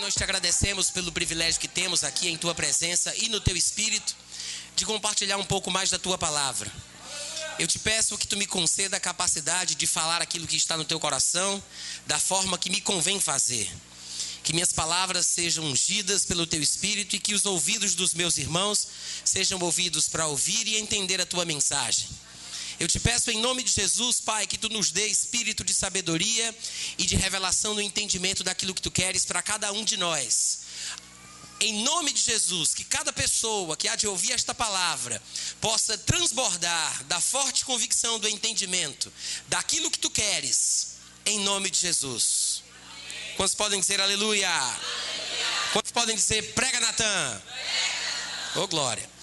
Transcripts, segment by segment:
nós te agradecemos pelo privilégio que temos aqui em tua presença e no teu espírito de compartilhar um pouco mais da tua palavra. Eu te peço que tu me conceda a capacidade de falar aquilo que está no teu coração, da forma que me convém fazer. Que minhas palavras sejam ungidas pelo teu espírito e que os ouvidos dos meus irmãos sejam ouvidos para ouvir e entender a tua mensagem. Eu te peço em nome de Jesus, Pai, que tu nos dê espírito de sabedoria e de revelação no entendimento daquilo que tu queres para cada um de nós. Em nome de Jesus, que cada pessoa que há de ouvir esta palavra possa transbordar da forte convicção do entendimento daquilo que tu queres, em nome de Jesus. Quantos podem dizer aleluia? aleluia. Quantos podem dizer prega Natan? Ô oh, glória.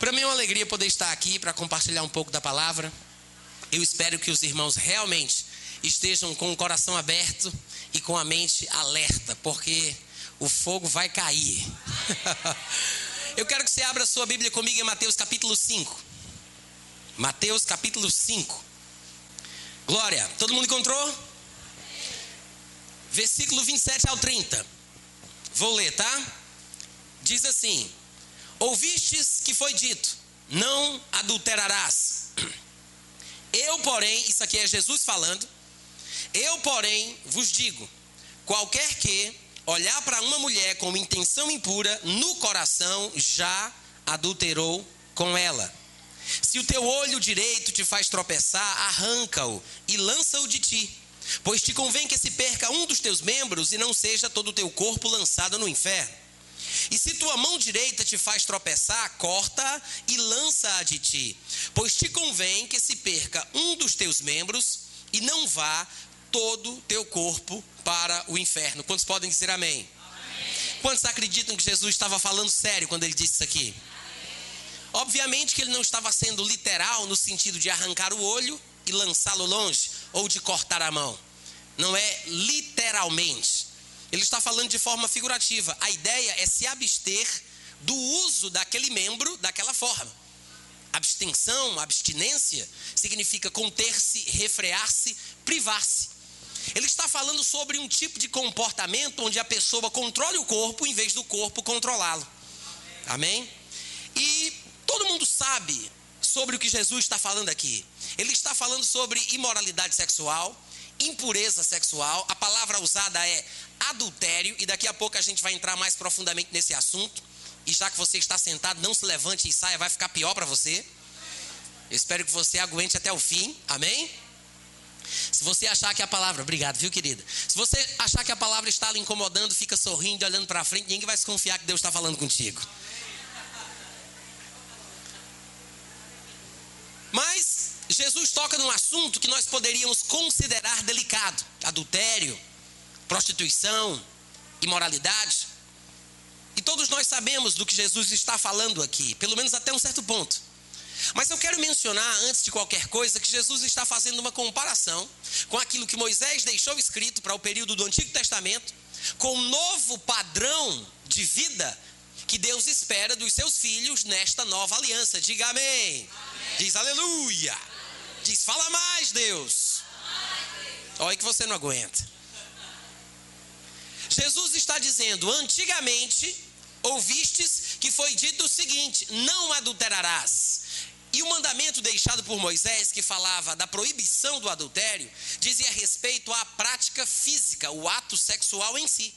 Para mim é uma alegria poder estar aqui para compartilhar um pouco da palavra. Eu espero que os irmãos realmente estejam com o coração aberto e com a mente alerta, porque o fogo vai cair. Eu quero que você abra sua Bíblia comigo em Mateus capítulo 5. Mateus capítulo 5. Glória. Todo mundo encontrou? Versículo 27 ao 30. Vou ler, tá? Diz assim: Ouvistes que foi dito: Não adulterarás. Eu, porém, isso aqui é Jesus falando. Eu, porém, vos digo: qualquer que olhar para uma mulher com intenção impura no coração já adulterou com ela. Se o teu olho direito te faz tropeçar, arranca-o e lança-o de ti. Pois te convém que se perca um dos teus membros e não seja todo o teu corpo lançado no inferno. E se tua mão direita te faz tropeçar, corta e lança-a de ti. Pois te convém que se perca um dos teus membros e não vá todo teu corpo para o inferno. Quantos podem dizer amém? amém? Quantos acreditam que Jesus estava falando sério quando ele disse isso aqui? Amém. Obviamente que ele não estava sendo literal no sentido de arrancar o olho e lançá-lo longe, ou de cortar a mão. Não é literalmente. Ele está falando de forma figurativa. A ideia é se abster do uso daquele membro daquela forma. Abstenção, abstinência, significa conter-se, refrear-se, privar-se. Ele está falando sobre um tipo de comportamento onde a pessoa controle o corpo em vez do corpo controlá-lo. Amém? E todo mundo sabe sobre o que Jesus está falando aqui. Ele está falando sobre imoralidade sexual, impureza sexual. A palavra usada é adultério, e daqui a pouco a gente vai entrar mais profundamente nesse assunto. E já que você está sentado, não se levante e saia, vai ficar pior para você. Eu espero que você aguente até o fim. Amém? Se você achar que a palavra, obrigado, viu, querida? Se você achar que a palavra está lhe incomodando, fica sorrindo, olhando para frente, ninguém vai se confiar que Deus está falando contigo. Mas Jesus toca num assunto que nós poderíamos considerar delicado: adultério, prostituição, imoralidade. E todos nós sabemos do que Jesus está falando aqui, pelo menos até um certo ponto. Mas eu quero mencionar, antes de qualquer coisa, que Jesus está fazendo uma comparação com aquilo que Moisés deixou escrito para o período do Antigo Testamento, com um novo padrão de vida que Deus espera dos seus filhos nesta nova aliança. Diga amém. amém. Diz aleluia. Diz fala mais, Deus. Olha que você não aguenta. Jesus está dizendo: antigamente ouvistes que foi dito o seguinte: não adulterarás. E o mandamento deixado por Moisés, que falava da proibição do adultério, dizia respeito à prática física, o ato sexual em si.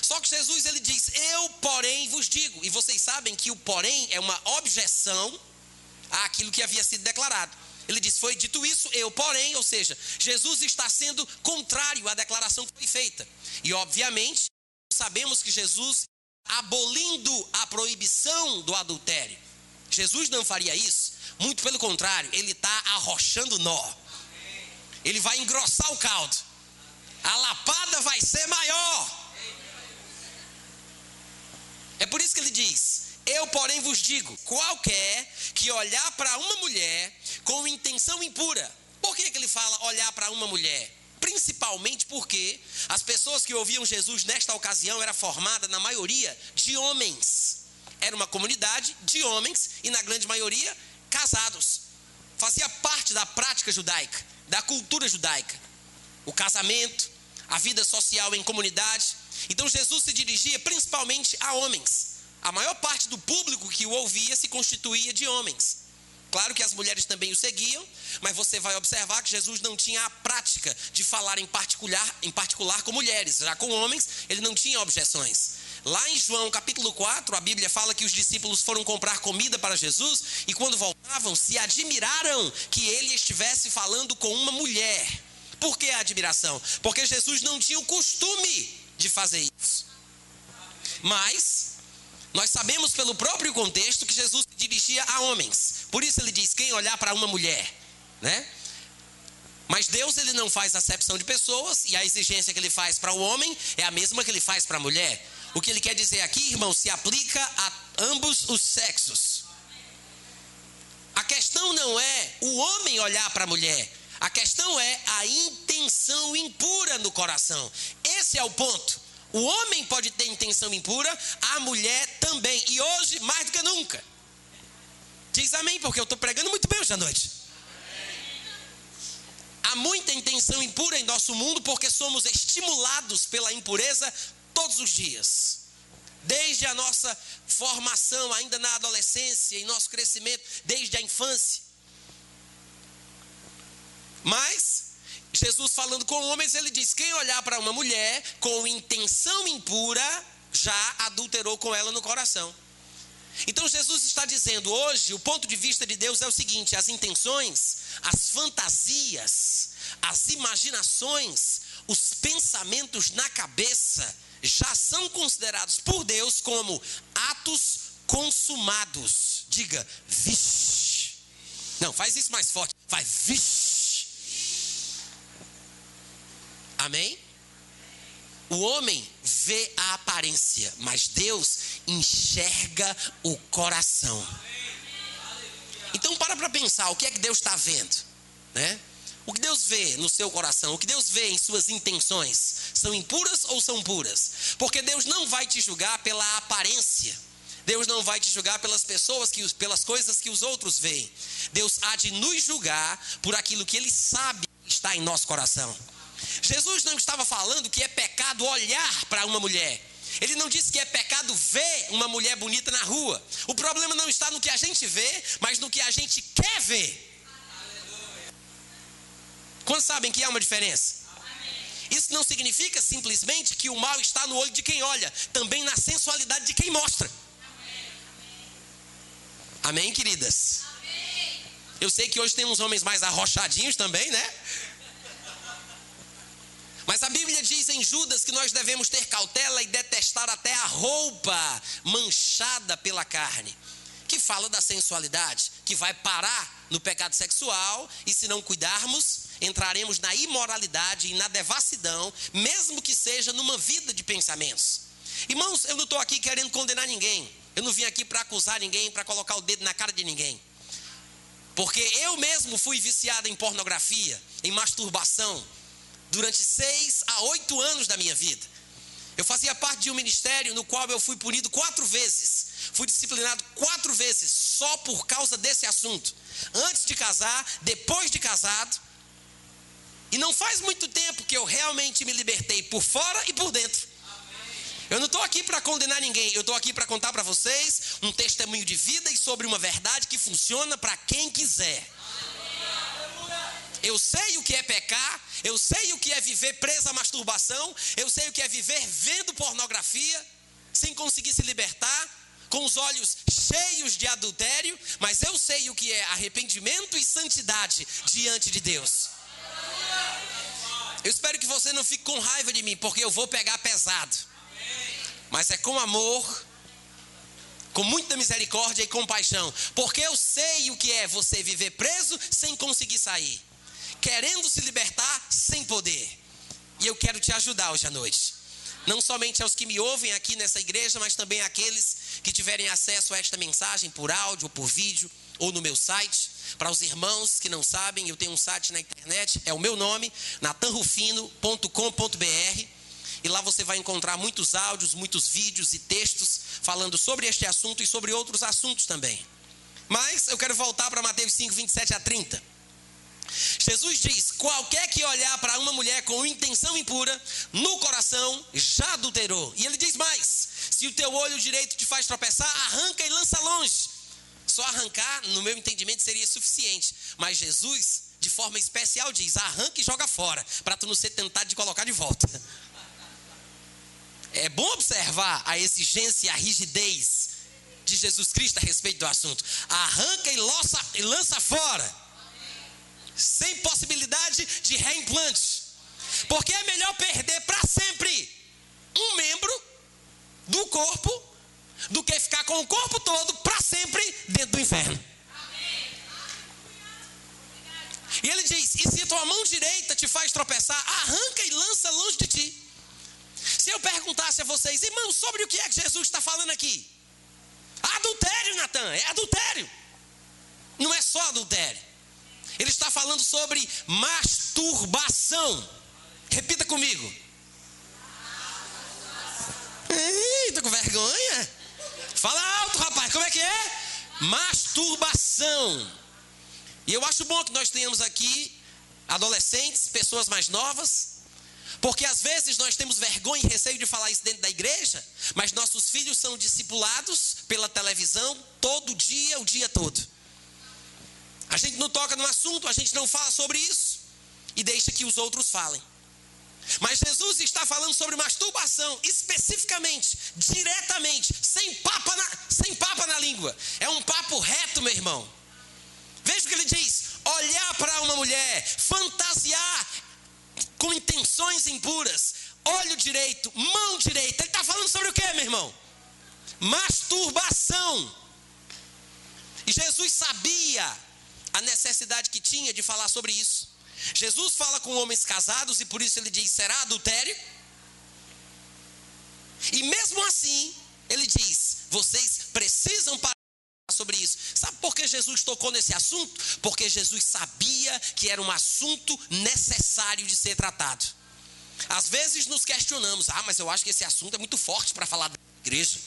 Só que Jesus ele diz: Eu, porém, vos digo. E vocês sabem que o porém é uma objeção àquilo que havia sido declarado. Ele diz: Foi dito isso, eu, porém, ou seja, Jesus está sendo contrário à declaração que foi feita. E, obviamente, sabemos que Jesus, abolindo a proibição do adultério, Jesus não faria isso. Muito pelo contrário, ele está arrochando nó. Ele vai engrossar o caldo. A lapada vai ser maior. É por isso que ele diz: Eu, porém, vos digo: qualquer que olhar para uma mulher com intenção impura. Por que, que ele fala olhar para uma mulher? Principalmente porque as pessoas que ouviam Jesus nesta ocasião era formada, na maioria, de homens. Era uma comunidade de homens e, na grande maioria, casados. Fazia parte da prática judaica, da cultura judaica. O casamento, a vida social em comunidade. Então Jesus se dirigia principalmente a homens. A maior parte do público que o ouvia se constituía de homens. Claro que as mulheres também o seguiam, mas você vai observar que Jesus não tinha a prática de falar em particular, em particular com mulheres. Já com homens, ele não tinha objeções. Lá em João capítulo 4, a Bíblia fala que os discípulos foram comprar comida para Jesus e quando voltavam se admiraram que ele estivesse falando com uma mulher. Por que a admiração? Porque Jesus não tinha o costume de fazer isso. Mas nós sabemos pelo próprio contexto que Jesus se dirigia a homens. Por isso ele diz: quem olhar para uma mulher, né? Mas Deus ele não faz acepção de pessoas e a exigência que ele faz para o homem é a mesma que ele faz para a mulher. O que ele quer dizer aqui, irmão, se aplica a ambos os sexos. A questão não é o homem olhar para a mulher, a questão é a intenção impura no coração. Esse é o ponto. O homem pode ter intenção impura, a mulher também. E hoje, mais do que nunca. Diz amém, porque eu estou pregando muito bem hoje à noite. Há muita intenção impura em nosso mundo porque somos estimulados pela impureza todos os dias. Desde a nossa formação, ainda na adolescência, em nosso crescimento, desde a infância. Mas Jesus falando com homens, ele diz: quem olhar para uma mulher com intenção impura, já adulterou com ela no coração. Então Jesus está dizendo hoje, o ponto de vista de Deus é o seguinte: as intenções, as fantasias, as imaginações, os pensamentos na cabeça já são considerados por Deus como atos consumados. Diga, vixe. Não, faz isso mais forte. Vai, vixe. Amém? O homem vê a aparência, mas Deus enxerga o coração. Então para para pensar, o que é que Deus está vendo, né? O que Deus vê no seu coração, o que Deus vê em suas intenções, são impuras ou são puras? Porque Deus não vai te julgar pela aparência. Deus não vai te julgar pelas pessoas que pelas coisas que os outros veem. Deus há de nos julgar por aquilo que ele sabe está em nosso coração. Jesus não estava falando que é pecado olhar para uma mulher. Ele não disse que é pecado ver uma mulher bonita na rua. O problema não está no que a gente vê, mas no que a gente quer ver. Quantos sabem que há uma diferença? Isso não significa simplesmente que o mal está no olho de quem olha, também na sensualidade de quem mostra. Amém, queridas? Eu sei que hoje tem uns homens mais arrochadinhos também, né? Mas a Bíblia diz em Judas que nós devemos ter cautela e detestar até a roupa manchada pela carne, que fala da sensualidade, que vai parar no pecado sexual e se não cuidarmos, entraremos na imoralidade e na devassidão, mesmo que seja numa vida de pensamentos. Irmãos, eu não estou aqui querendo condenar ninguém, eu não vim aqui para acusar ninguém, para colocar o dedo na cara de ninguém. Porque eu mesmo fui viciado em pornografia, em masturbação, durante seis a oito anos da minha vida. Eu fazia parte de um ministério no qual eu fui punido quatro vezes. Fui disciplinado quatro vezes só por causa desse assunto. Antes de casar, depois de casado. E não faz muito tempo que eu realmente me libertei por fora e por dentro. Eu não estou aqui para condenar ninguém, eu estou aqui para contar para vocês um testemunho de vida e sobre uma verdade que funciona para quem quiser. Eu sei o que é pecar, eu sei o que é viver preso à masturbação, eu sei o que é viver vendo pornografia, sem conseguir se libertar, com os olhos cheios de adultério, mas eu sei o que é arrependimento e santidade diante de Deus. Eu espero que você não fique com raiva de mim, porque eu vou pegar pesado. Mas é com amor, com muita misericórdia e compaixão, porque eu sei o que é você viver preso sem conseguir sair querendo se libertar sem poder. E eu quero te ajudar hoje à noite. Não somente aos que me ouvem aqui nessa igreja, mas também àqueles que tiverem acesso a esta mensagem por áudio, ou por vídeo, ou no meu site. Para os irmãos que não sabem, eu tenho um site na internet, é o meu nome, natanrufino.com.br. E lá você vai encontrar muitos áudios, muitos vídeos e textos falando sobre este assunto e sobre outros assuntos também. Mas eu quero voltar para Mateus 5, 27 a 30. Jesus diz: qualquer que olhar para uma mulher com intenção impura, no coração já adulterou. E ele diz mais: se o teu olho direito te faz tropeçar, arranca e lança longe. Só arrancar, no meu entendimento, seria suficiente. Mas Jesus, de forma especial, diz: arranca e joga fora, para tu não ser tentado de colocar de volta. É bom observar a exigência e a rigidez de Jesus Cristo a respeito do assunto. Arranca e lança, e lança fora sem possibilidade de reimplante. Porque é melhor perder para sempre um membro do corpo do que ficar com o corpo todo para sempre dentro do inferno. E ele diz: E se tua mão direita te faz tropeçar, arranca e lança longe de ti. Se eu perguntasse a vocês, irmãos, sobre o que é que Jesus está falando aqui? Adultério, Natan, é adultério. Não é só adultério. Ele está falando sobre masturbação. Repita comigo. Eita, com vergonha? Fala alto, rapaz, como é que é? Masturbação. E eu acho bom que nós tenhamos aqui adolescentes, pessoas mais novas, porque às vezes nós temos vergonha e receio de falar isso dentro da igreja, mas nossos filhos são discipulados pela televisão todo dia, o dia todo. A gente não toca no assunto, a gente não fala sobre isso e deixa que os outros falem. Mas Jesus está falando sobre masturbação, especificamente, diretamente, sem papa na, sem papa na língua. É um papo reto, meu irmão. Veja o que ele diz: olhar para uma mulher, fantasiar com intenções impuras, olho direito, mão direita. Ele está falando sobre o que, meu irmão? Masturbação. E Jesus sabia a necessidade que tinha de falar sobre isso. Jesus fala com homens casados e por isso ele diz: será adultério? E mesmo assim, ele diz: vocês precisam parar sobre isso. Sabe por que Jesus tocou nesse assunto? Porque Jesus sabia que era um assunto necessário de ser tratado. Às vezes nos questionamos: ah, mas eu acho que esse assunto é muito forte para falar da igreja.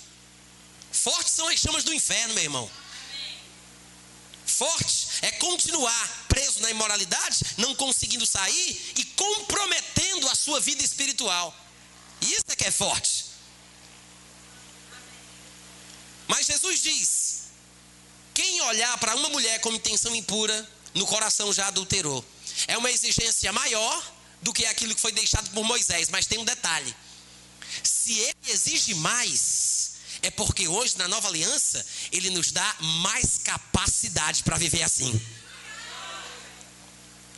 Fortes são as chamas do inferno, meu irmão. Forte é continuar preso na imoralidade, não conseguindo sair e comprometendo a sua vida espiritual. Isso é que é forte. Mas Jesus diz: quem olhar para uma mulher com intenção impura, no coração já adulterou. É uma exigência maior do que aquilo que foi deixado por Moisés, mas tem um detalhe: se ele exige mais, é porque hoje, na nova aliança, Ele nos dá mais capacidade para viver assim.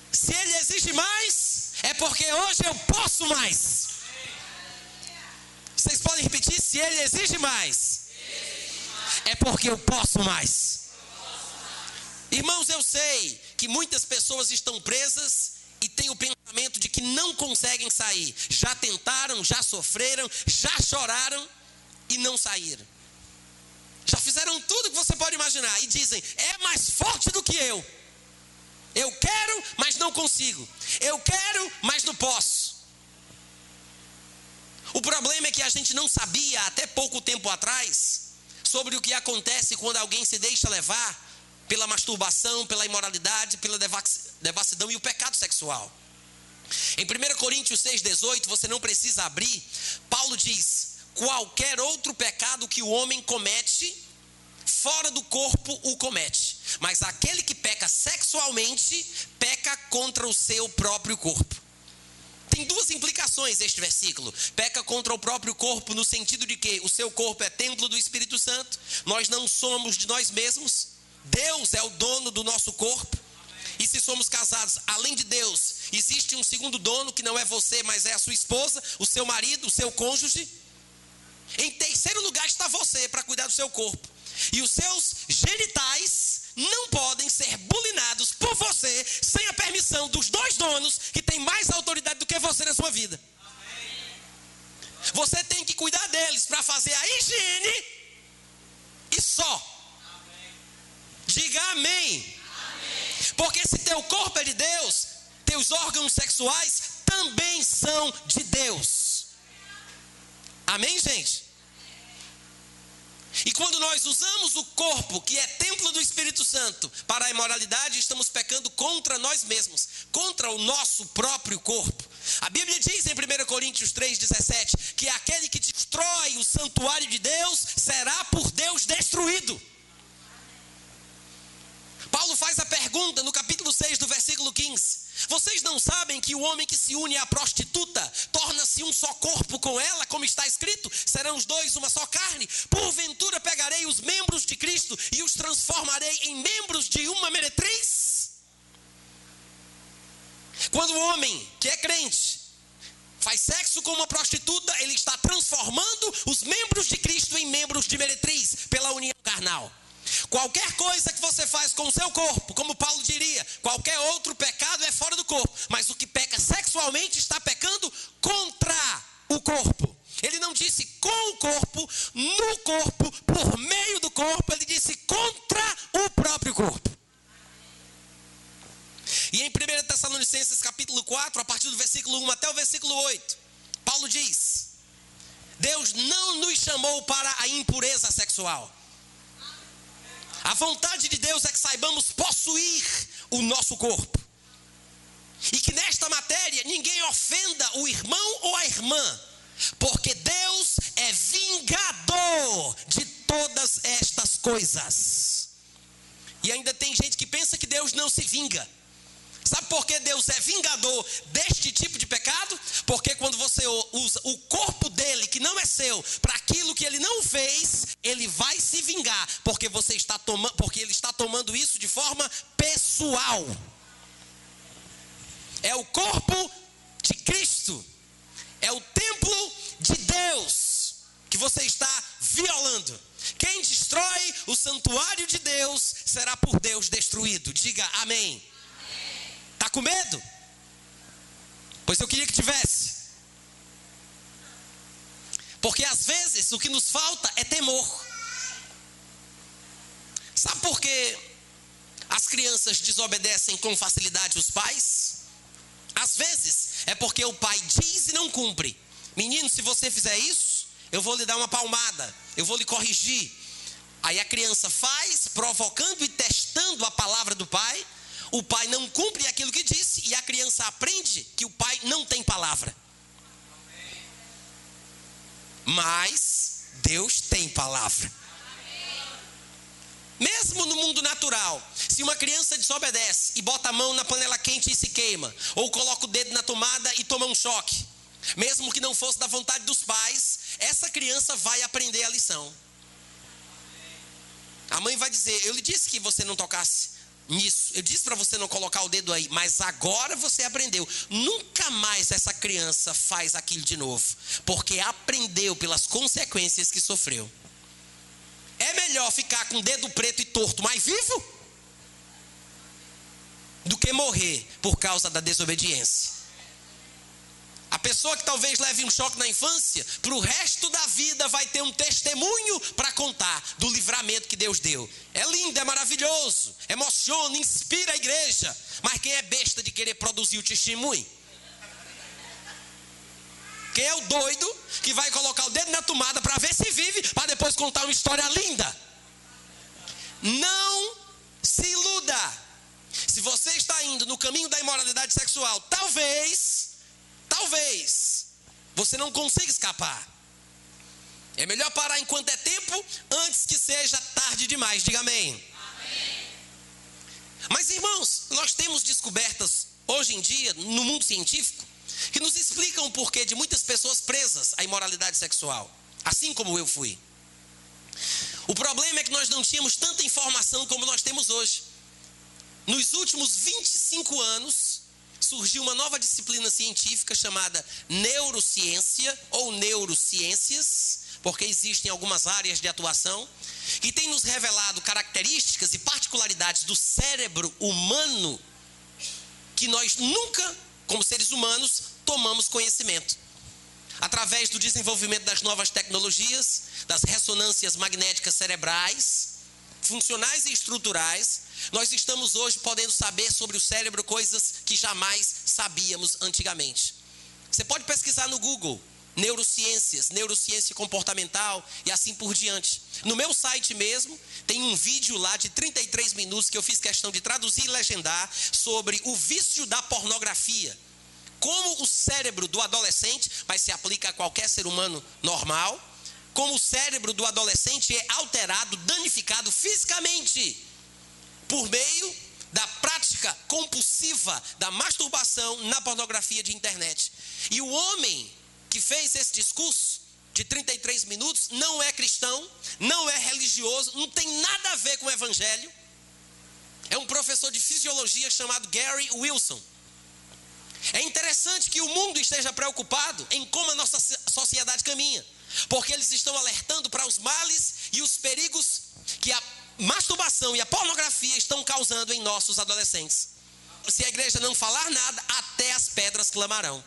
Se Ele exige mais, é porque hoje eu posso mais. Vocês podem repetir? Se Ele exige mais, é porque eu posso mais. Irmãos, eu sei que muitas pessoas estão presas e têm o pensamento de que não conseguem sair. Já tentaram, já sofreram, já choraram e não saíram. Já fizeram tudo que você pode imaginar e dizem: é mais forte do que eu. Eu quero, mas não consigo. Eu quero, mas não posso. O problema é que a gente não sabia até pouco tempo atrás sobre o que acontece quando alguém se deixa levar pela masturbação, pela imoralidade, pela devassidão e o pecado sexual. Em 1 Coríntios 6,18, você não precisa abrir, Paulo diz: qualquer outro pecado que o homem comete, fora do corpo o comete. Mas aquele que peca sexualmente, peca contra o seu próprio corpo. Tem duas implicações este versículo. Peca contra o próprio corpo, no sentido de que o seu corpo é templo do Espírito Santo, nós não somos de nós mesmos, Deus é o dono do nosso corpo. E se somos casados, além de Deus, existe um segundo dono que não é você, mas é a sua esposa, o seu marido, o seu cônjuge. Em terceiro lugar está você para cuidar do seu corpo. E os seus genitais não podem ser bulinados por você sem a permissão dos dois donos que têm mais autoridade do que você na sua vida. Você tem que cuidar deles para fazer a higiene e só. Diga amém. Porque se teu corpo é de Deus, teus órgãos sexuais também são de Deus. Amém, gente? E quando nós usamos o corpo, que é templo do Espírito Santo, para a imoralidade, estamos pecando contra nós mesmos, contra o nosso próprio corpo. A Bíblia diz em 1 Coríntios 3,17 que aquele que destrói o santuário de Deus será por Deus destruído. Paulo faz a pergunta no capítulo 6, do versículo 15: Vocês não sabem que o homem que se une à prostituta torna-se um só corpo com ela, como está escrito? Serão os dois uma só carne? Porventura pegarei os membros de Cristo e os transformarei em membros de uma meretriz? Quando o homem que é crente faz sexo com uma prostituta, ele está transformando os membros de Cristo em membros de meretriz pela união carnal. Qualquer coisa que você faz com o seu corpo, como Paulo diria, qualquer outro pecado é fora do corpo, mas o que peca sexualmente está pecando vontade de Deus é que saibamos possuir o nosso corpo. E que nesta matéria ninguém ofenda o irmão ou a irmã, porque Deus é vingador de todas estas coisas. E ainda tem gente que pensa que Deus não se vinga. Sabe por que Deus é vingador deste tipo de pecado? Porque quando você usa o corpo dele, que não é seu, para aquilo que ele não fez, ele vai se vingar, porque você está tomando, porque ele está tomando isso de forma pessoal. É o corpo de Cristo. É o templo de Deus que você está violando. Quem destrói o santuário de Deus será por Deus destruído. Diga amém. Está com medo? Pois eu queria que tivesse. Porque às vezes o que nos falta é temor. Sabe por que as crianças desobedecem com facilidade os pais? Às vezes é porque o pai diz e não cumpre. Menino, se você fizer isso, eu vou lhe dar uma palmada, eu vou lhe corrigir. Aí a criança faz, provocando e testando a palavra do pai, o pai não cumpre aquilo que disse e a criança aprende que o pai não tem palavra. Mas Deus tem palavra. Mesmo no mundo natural, se uma criança desobedece e bota a mão na panela quente e se queima, ou coloca o dedo na tomada e toma um choque, mesmo que não fosse da vontade dos pais, essa criança vai aprender a lição. A mãe vai dizer: Eu lhe disse que você não tocasse nisso. Eu disse para você não colocar o dedo aí, mas agora você aprendeu. Nunca mais essa criança faz aquilo de novo, porque aprendeu pelas consequências que sofreu. É melhor ficar com o dedo preto e torto, mas vivo, do que morrer por causa da desobediência. A pessoa que talvez leve um choque na infância, para o resto da vida vai ter um testemunho para contar do livramento que Deus deu. É lindo, é maravilhoso, emociona, inspira a igreja. Mas quem é besta de querer produzir o testemunho? Quem é o doido que vai colocar o dedo na tomada para ver se vive, para depois contar uma história linda? Não se iluda. Se você está indo no caminho da imoralidade sexual, talvez talvez você não consiga escapar. É melhor parar enquanto é tempo, antes que seja tarde demais. Diga amém. amém. Mas irmãos, nós temos descobertas hoje em dia, no mundo científico, que nos explicam o porquê de muitas pessoas presas à imoralidade sexual, assim como eu fui. O problema é que nós não tínhamos tanta informação como nós temos hoje. Nos últimos 25 anos, surgiu uma nova disciplina científica chamada neurociência ou neurociências, porque existem algumas áreas de atuação, que tem nos revelado características e particularidades do cérebro humano que nós nunca, como seres humanos, tomamos conhecimento. Através do desenvolvimento das novas tecnologias, das ressonâncias magnéticas cerebrais, funcionais e estruturais, nós estamos hoje podendo saber sobre o cérebro coisas que jamais sabíamos antigamente. Você pode pesquisar no Google neurociências, neurociência comportamental e assim por diante. No meu site mesmo, tem um vídeo lá de 33 minutos que eu fiz questão de traduzir e legendar sobre o vício da pornografia. Como o cérebro do adolescente, mas se aplica a qualquer ser humano normal, como o cérebro do adolescente é alterado, danificado fisicamente por meio da prática compulsiva da masturbação na pornografia de internet. E o homem que fez esse discurso de 33 minutos não é cristão, não é religioso, não tem nada a ver com o evangelho. É um professor de fisiologia chamado Gary Wilson. É interessante que o mundo esteja preocupado em como a nossa sociedade caminha, porque eles estão alertando para os males e os perigos que a masturbação e a pornografia estão causando em nossos adolescentes. Se a igreja não falar nada, até as pedras clamarão.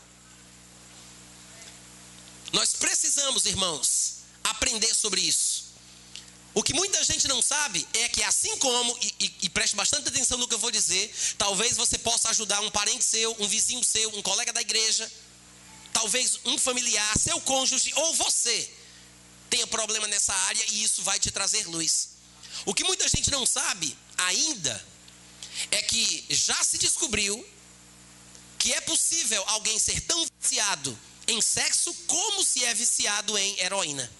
Nós precisamos, irmãos, aprender sobre isso. O que muita gente não sabe é que, assim como, e, e, e, preste bastante atenção no que eu vou dizer, talvez você possa ajudar um parente seu, um vizinho seu, um colega da igreja, talvez um familiar, seu cônjuge ou você tenha problema nessa área e isso vai te trazer luz. O que muita gente não sabe ainda é que já se descobriu que é possível alguém ser tão viciado em sexo como se é viciado em heroína.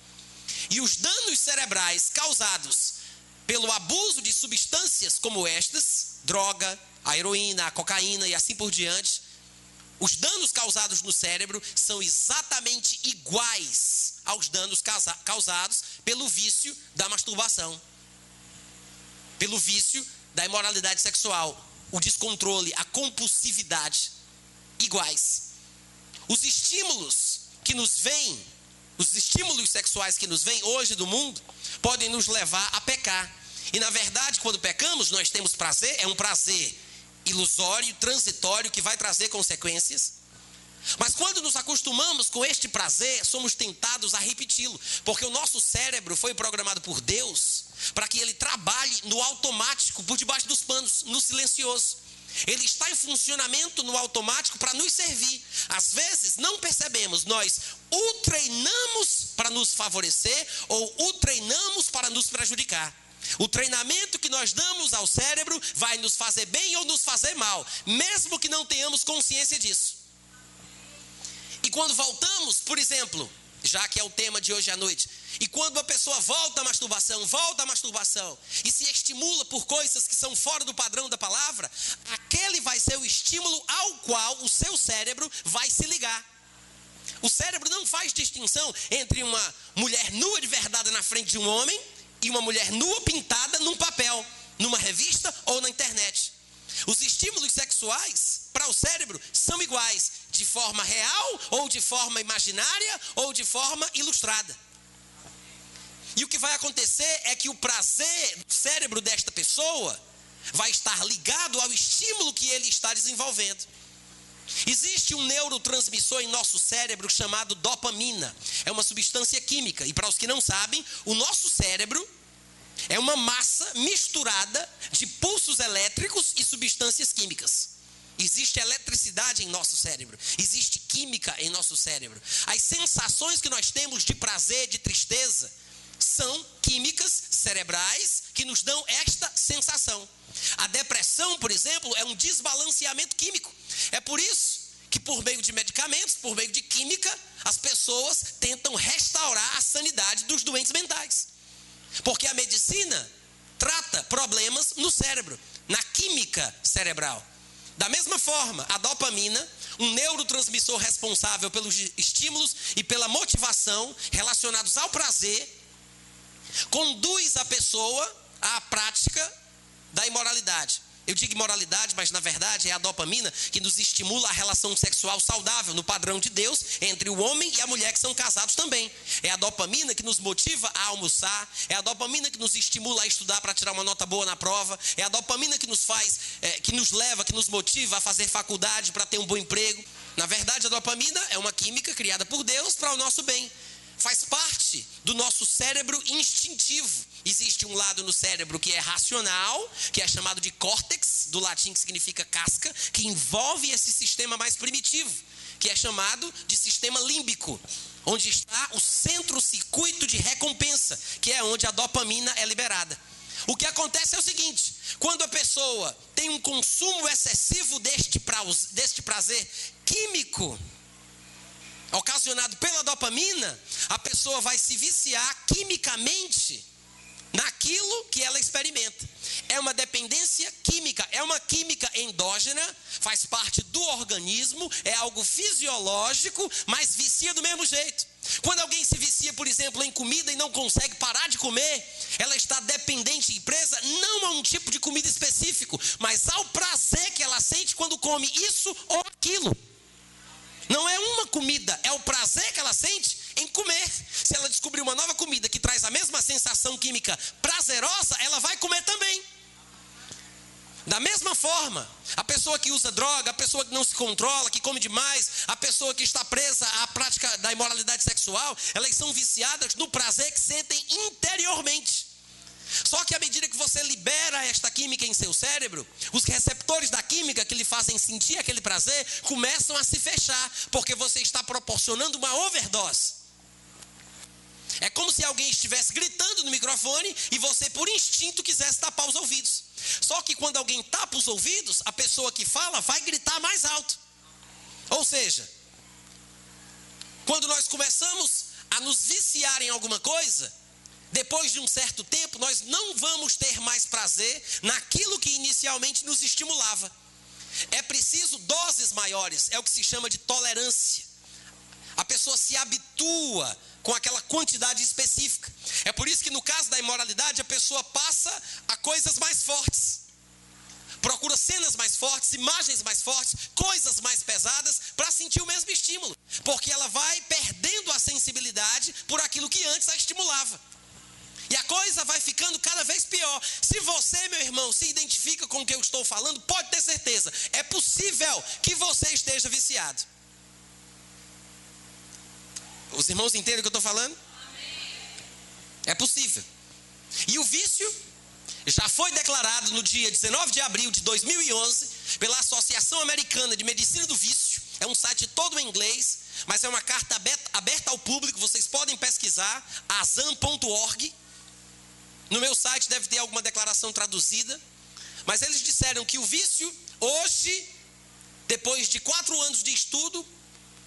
E os danos cerebrais causados pelo abuso de substâncias como estas, droga, a heroína, a cocaína e assim por diante, os danos causados no cérebro são exatamente iguais aos danos causados pelo vício da masturbação, pelo vício da imoralidade sexual, o descontrole, a compulsividade, iguais. Os estímulos que nos vêm, os estímulos sexuais que nos vêm hoje do mundo, podem nos levar a pecar. E na verdade, quando pecamos, nós temos prazer, é um prazer ilusório, transitório, que vai trazer consequências. Mas quando nos acostumamos com este prazer, somos tentados a repeti-lo, porque o nosso cérebro foi programado por Deus para que ele trabalhe no automático, por debaixo dos panos, no silencioso. Ele está em funcionamento no automático para nos servir. Às vezes não percebemos, nós o treinamos para nos favorecer ou o treinamos para nos prejudicar. O treinamento que nós damos ao cérebro vai nos fazer bem ou nos fazer mal, mesmo que não tenhamos consciência disso. E quando voltamos, por exemplo, já que é o tema de hoje à noite. E quando a pessoa volta à masturbação, volta à masturbação e se estimula por coisas que são fora do padrão da palavra, aquele vai ser o estímulo ao qual o seu cérebro vai se ligar. O cérebro não faz distinção entre uma mulher nua de verdade na frente de um homem e uma mulher nua pintada num papel, numa revista ou na internet. Os estímulos sexuais para o cérebro são iguais, de forma real, ou de forma imaginária, ou de forma ilustrada. E o que vai acontecer é que o prazer do cérebro desta pessoa vai estar ligado ao estímulo que ele está desenvolvendo. Existe um neurotransmissor em nosso cérebro chamado dopamina. É uma substância química. E para os que não sabem, o nosso cérebro é uma massa misturada de pulsos elétricos e substâncias químicas. Existe eletricidade em nosso cérebro, existe química em nosso cérebro. As sensações que nós temos de prazer, de tristeza, são químicas cerebrais que nos dão esta sensação. A depressão, por exemplo, é um desbalanceamento químico. É por isso que, por meio de medicamentos, por meio de química, as pessoas tentam restaurar a sanidade dos doentes mentais. Porque a medicina trata problemas no cérebro, na química cerebral. Da mesma forma, a dopamina, um neurotransmissor responsável pelos estímulos e pela motivação relacionados ao prazer, conduz a pessoa à prática da imoralidade. Eu digo imoralidade, mas na verdade é a dopamina que nos estimula a relação sexual saudável no padrão de Deus entre o homem e a mulher que são casados também. É a dopamina que nos motiva a almoçar, é a dopamina que nos estimula a estudar para tirar uma nota boa na prova, é a dopamina que nos faz, é, que nos leva, que nos motiva a fazer faculdade para ter um bom emprego. Na verdade, a dopamina é uma química criada por Deus para o nosso bem faz parte do nosso cérebro instintivo. Existe um lado no cérebro que é racional, que é chamado de córtex, do latim que significa casca, que envolve esse sistema mais primitivo, que é chamado de sistema límbico. onde está o centro-circuito de recompensa, que é onde a dopamina é liberada. O que acontece é o seguinte: quando a pessoa tem um consumo excessivo deste, deste prazer químico, ocasionado pela dopamina, a pessoa vai se viciar quimicamente naquilo que ela experimenta. É uma dependência química, é uma química endógena, faz parte do organismo, é algo fisiológico, mas vicia do mesmo jeito. Quando alguém se vicia, por exemplo, em comida e não consegue parar de comer, ela está dependente e presa não a um tipo de comida específico, mas ao prazer que ela sente quando come isso ou aquilo. Não é uma comida, é o prazer que ela sente em comer. Se ela descobrir uma nova comida que traz a mesma sensação química prazerosa, ela vai comer também. Da mesma forma, a pessoa que usa droga, a pessoa que não se controla, que come demais, a pessoa que está presa à prática da imoralidade sexual, elas são viciadas no prazer que sentem interiormente. Só que à medida que você libera esta química em seu cérebro, os receptores da química que lhe fazem sentir aquele prazer começam a se fechar, porque você está proporcionando uma overdose. É como se alguém estivesse gritando no microfone e você, por instinto, quisesse tapar os ouvidos. Só que quando alguém tapa os ouvidos, a pessoa que fala vai gritar mais alto. Ou seja, quando nós começamos a nos viciar em alguma coisa, depois de um certo tempo, nós não vamos ter mais prazer naquilo que inicialmente nos estimulava. É preciso doses maiores, é o que se chama de tolerância. A pessoa se habitua com aquela quantidade específica. É por isso que no caso da imoralidade a pessoa passa a coisas mais fortes. Procura cenas mais fortes, imagens mais fortes, coisas mais pesadas para sentir o mesmo estímulo, porque ela vai perdendo a sensibilidade por aquilo que antes a estimulava. E a coisa vai ficando cada vez pior. Se você, meu irmão, se identifica com o que eu estou falando, pode ter certeza, é possível que você esteja viciado. Os irmãos entendem o que eu estou falando? É possível. E o vício já foi declarado no dia 19 de abril de 2011 pela Associação Americana de Medicina do Vício. É um site todo em inglês, mas é uma carta aberta, aberta ao público. Vocês podem pesquisar, azam.org. No meu site deve ter alguma declaração traduzida. Mas eles disseram que o vício, hoje, depois de quatro anos de estudo,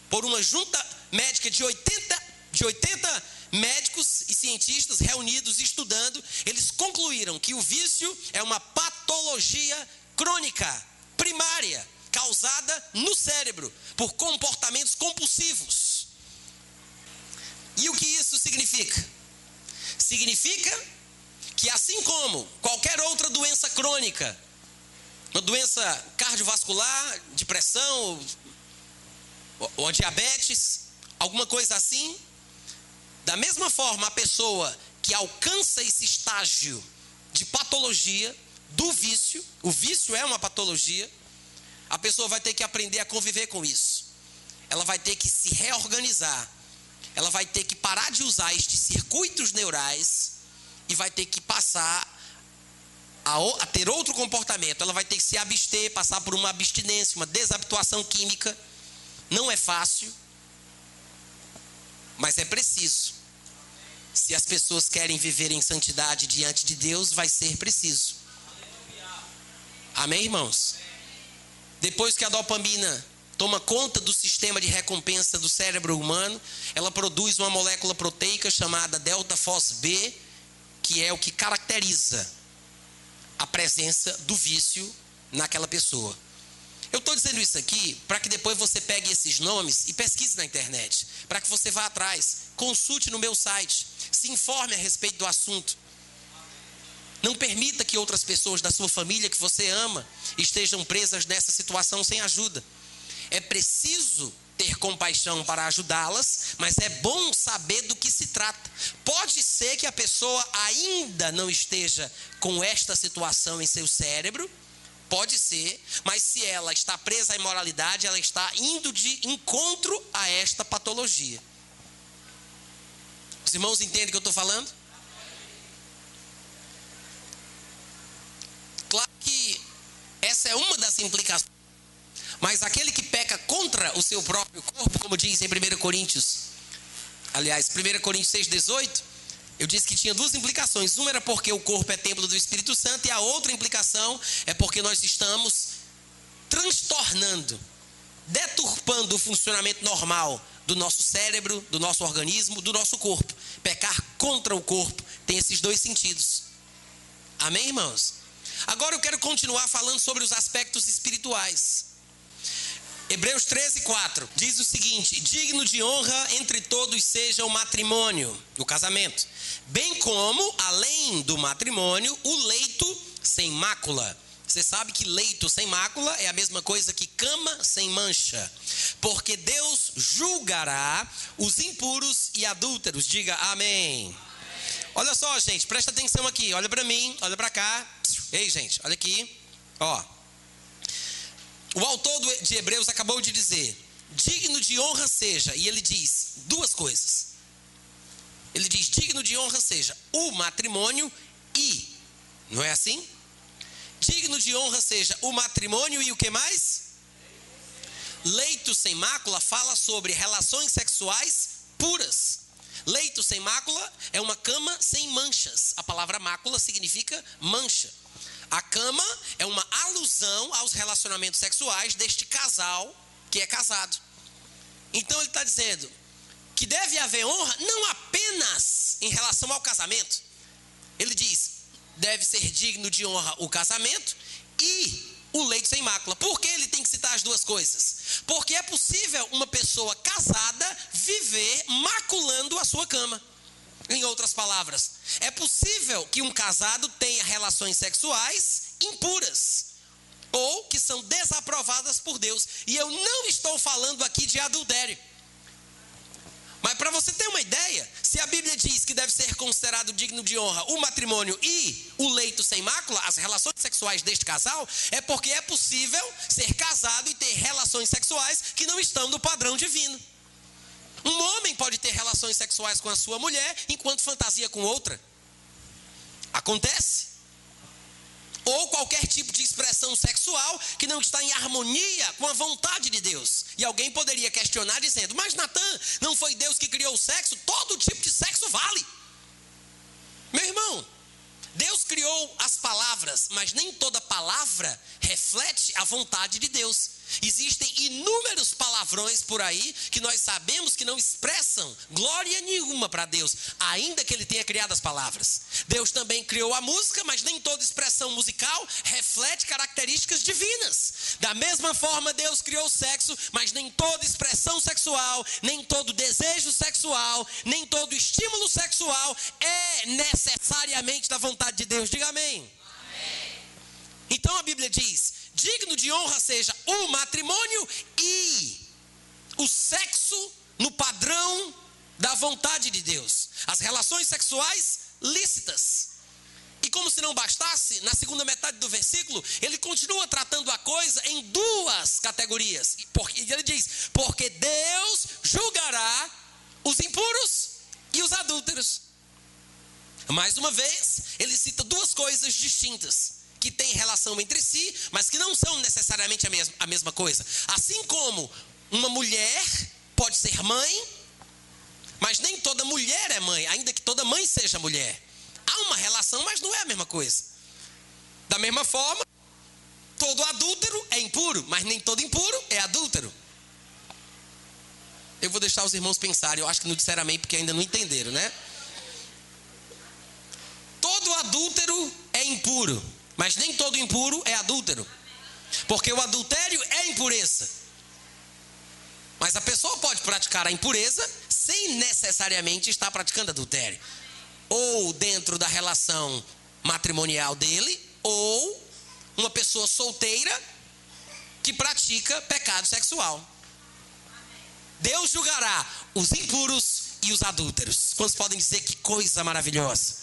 por uma junta médica de 80, de 80 médicos e cientistas reunidos estudando, eles concluíram que o vício é uma patologia crônica, primária, causada no cérebro por comportamentos compulsivos. E o que isso significa? Significa que assim como qualquer outra doença crônica, uma doença cardiovascular, depressão, ou a diabetes, alguma coisa assim. Da mesma forma, a pessoa que alcança esse estágio de patologia, do vício, o vício é uma patologia, a pessoa vai ter que aprender a conviver com isso. Ela vai ter que se reorganizar. Ela vai ter que parar de usar estes circuitos neurais e vai ter que passar a, a ter outro comportamento. Ela vai ter que se abster, passar por uma abstinência, uma desabituação química não é fácil, mas é preciso. Se as pessoas querem viver em santidade diante de Deus, vai ser preciso. Amém, irmãos? Depois que a dopamina toma conta do sistema de recompensa do cérebro humano, ela produz uma molécula proteica chamada delta fos B, que é o que caracteriza a presença do vício naquela pessoa. Eu estou dizendo isso aqui para que depois você pegue esses nomes e pesquise na internet. Para que você vá atrás, consulte no meu site, se informe a respeito do assunto. Não permita que outras pessoas da sua família que você ama estejam presas nessa situação sem ajuda. É preciso ter compaixão para ajudá-las, mas é bom saber do que se trata. Pode ser que a pessoa ainda não esteja com esta situação em seu cérebro, Pode ser, mas se ela está presa à imoralidade, ela está indo de encontro a esta patologia. Os irmãos entendem o que eu estou falando? Claro que essa é uma das implicações. Mas aquele que peca contra o seu próprio corpo, como diz em 1 Coríntios aliás, 1 Coríntios 6,18, eu disse que tinha duas implicações. Uma era porque o corpo é templo do Espírito Santo, e a outra implicação é porque nós estamos transtornando, deturpando o funcionamento normal do nosso cérebro, do nosso organismo, do nosso corpo. Pecar contra o corpo tem esses dois sentidos. Amém, irmãos? Agora eu quero continuar falando sobre os aspectos espirituais. Hebreus 13, 4 diz o seguinte: Digno de honra entre todos seja o matrimônio, o casamento, bem como, além do matrimônio, o leito sem mácula. Você sabe que leito sem mácula é a mesma coisa que cama sem mancha, porque Deus julgará os impuros e adúlteros. Diga amém. Olha só, gente, presta atenção aqui. Olha para mim, olha para cá. Ei, gente, olha aqui. Ó. O autor de Hebreus acabou de dizer: digno de honra seja, e ele diz duas coisas. Ele diz: digno de honra seja o matrimônio e, não é assim? Digno de honra seja o matrimônio e o que mais? Leito sem mácula fala sobre relações sexuais puras. Leito sem mácula é uma cama sem manchas. A palavra mácula significa mancha. A cama é uma alusão aos relacionamentos sexuais deste casal que é casado. Então ele está dizendo que deve haver honra não apenas em relação ao casamento. Ele diz: deve ser digno de honra o casamento e o leito sem mácula. Por que ele tem que citar as duas coisas? Porque é possível uma pessoa casada viver maculando a sua cama. Em outras palavras, é possível que um casado tenha relações sexuais impuras ou que são desaprovadas por Deus. E eu não estou falando aqui de adultério. Mas para você ter uma ideia, se a Bíblia diz que deve ser considerado digno de honra o matrimônio e o leito sem mácula, as relações sexuais deste casal, é porque é possível ser casado e ter relações sexuais que não estão no padrão divino. Um homem pode ter relações sexuais com a sua mulher enquanto fantasia com outra. Acontece. Ou qualquer tipo de expressão sexual que não está em harmonia com a vontade de Deus. E alguém poderia questionar dizendo: Mas Natan, não foi Deus que criou o sexo? Todo tipo de sexo vale. Meu irmão, Deus criou as palavras, mas nem toda palavra reflete a vontade de Deus. Existem inúmeros palavrões por aí que nós sabemos que não expressam glória nenhuma para Deus, ainda que Ele tenha criado as palavras. Deus também criou a música, mas nem toda expressão musical reflete características divinas. Da mesma forma, Deus criou o sexo, mas nem toda expressão sexual, nem todo desejo sexual, nem todo estímulo sexual é necessariamente da vontade de Deus. Diga amém. amém. Então a Bíblia diz: digno de honra seja o matrimônio e o sexo no padrão da vontade de Deus. As relações sexuais lícitas. E como se não bastasse, na segunda metade do versículo, ele continua tratando a coisa em duas categorias. Porque, ele diz: Porque Deus julgará os impuros e os adúlteros. Mais uma vez, ele cita duas coisas distintas que têm relação entre si, mas que não são necessariamente a mesma, a mesma coisa. Assim como uma mulher pode ser mãe, mas nem toda mulher é mãe, ainda que toda mãe seja mulher. Há uma relação, mas não é a mesma coisa. Da mesma forma, todo adúltero é impuro, mas nem todo impuro é adúltero. Eu vou deixar os irmãos pensarem, eu acho que não disseram amém porque ainda não entenderam, né? Todo adúltero é impuro, mas nem todo impuro é adúltero. Porque o adultério é impureza. Mas a pessoa pode praticar a impureza sem necessariamente estar praticando adultério. Ou dentro da relação matrimonial dele, ou uma pessoa solteira que pratica pecado sexual. Deus julgará os impuros e os adúlteros. Quantos podem dizer que coisa maravilhosa?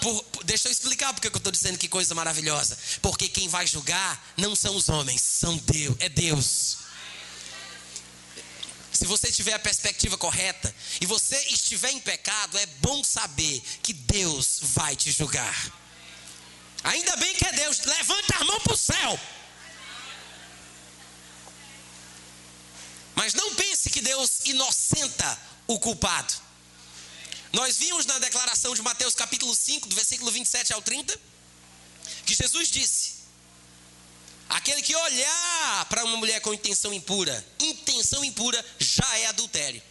Por, por, deixa eu explicar porque eu estou dizendo que coisa maravilhosa. Porque quem vai julgar não são os homens, são Deus, é Deus. Se você tiver a perspectiva correta e você estiver em pecado, é bom saber que Deus vai te julgar. Ainda bem que é Deus. Levanta a mão para o céu. Mas não pense que Deus inocenta o culpado. Nós vimos na declaração de Mateus capítulo 5, do versículo 27 ao 30, que Jesus disse: Aquele que olhar para uma mulher com intenção impura, intenção impura já é adultério.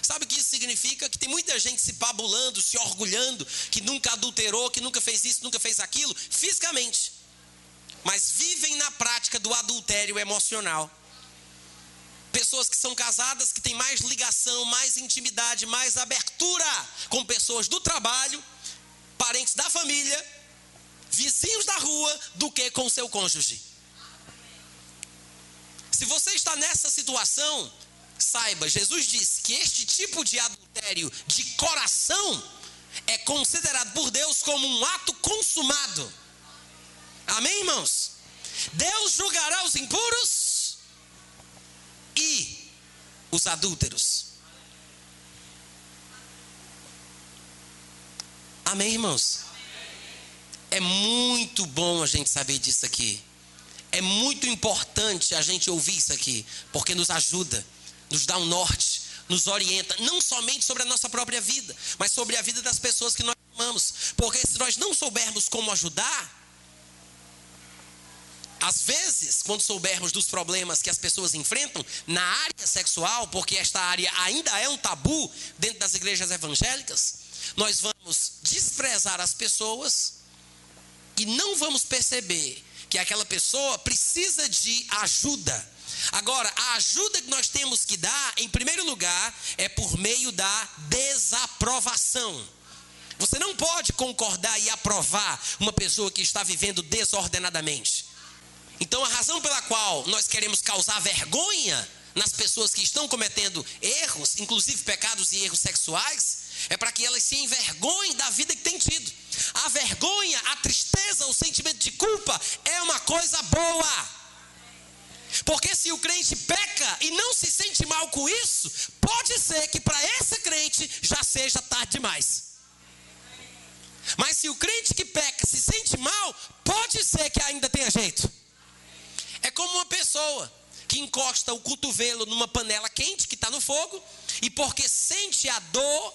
Sabe o que isso significa? Que tem muita gente se pabulando, se orgulhando, que nunca adulterou, que nunca fez isso, nunca fez aquilo, fisicamente. Mas vivem na prática do adultério emocional. Pessoas que são casadas, que têm mais ligação, mais intimidade, mais abertura com pessoas do trabalho, parentes da família, vizinhos da rua, do que com seu cônjuge. Se você está nessa situação, saiba, Jesus disse que este tipo de adultério de coração é considerado por Deus como um ato consumado. Amém, irmãos? Deus julgará os impuros os adúlteros. Amém, irmãos? É muito bom a gente saber disso aqui. É muito importante a gente ouvir isso aqui, porque nos ajuda, nos dá um norte, nos orienta, não somente sobre a nossa própria vida, mas sobre a vida das pessoas que nós amamos. Porque se nós não soubermos como ajudar, às vezes, quando soubermos dos problemas que as pessoas enfrentam na área sexual, porque esta área ainda é um tabu dentro das igrejas evangélicas, nós vamos desprezar as pessoas e não vamos perceber que aquela pessoa precisa de ajuda. Agora, a ajuda que nós temos que dar, em primeiro lugar, é por meio da desaprovação. Você não pode concordar e aprovar uma pessoa que está vivendo desordenadamente. Então, a razão pela qual nós queremos causar vergonha nas pessoas que estão cometendo erros, inclusive pecados e erros sexuais, é para que elas se envergonhem da vida que têm tido. A vergonha, a tristeza, o sentimento de culpa é uma coisa boa. Porque se o crente peca e não se sente mal com isso, pode ser que para esse crente já seja tarde demais. Mas se o crente que peca se sente mal, pode ser que ainda tenha jeito. É como uma pessoa que encosta o cotovelo numa panela quente que está no fogo, e porque sente a dor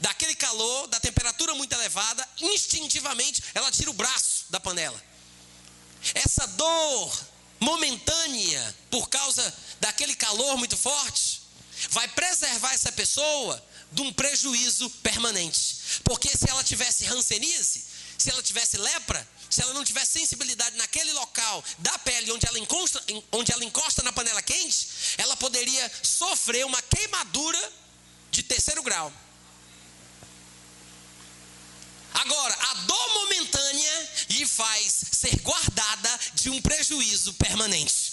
daquele calor, da temperatura muito elevada, instintivamente ela tira o braço da panela. Essa dor momentânea por causa daquele calor muito forte vai preservar essa pessoa de um prejuízo permanente. Porque se ela tivesse rancenise, se ela tivesse lepra, se ela não tivesse sensibilidade naquele local da pele onde ela, encosta, onde ela encosta na panela quente, ela poderia sofrer uma queimadura de terceiro grau. Agora, a dor momentânea lhe faz ser guardada de um prejuízo permanente.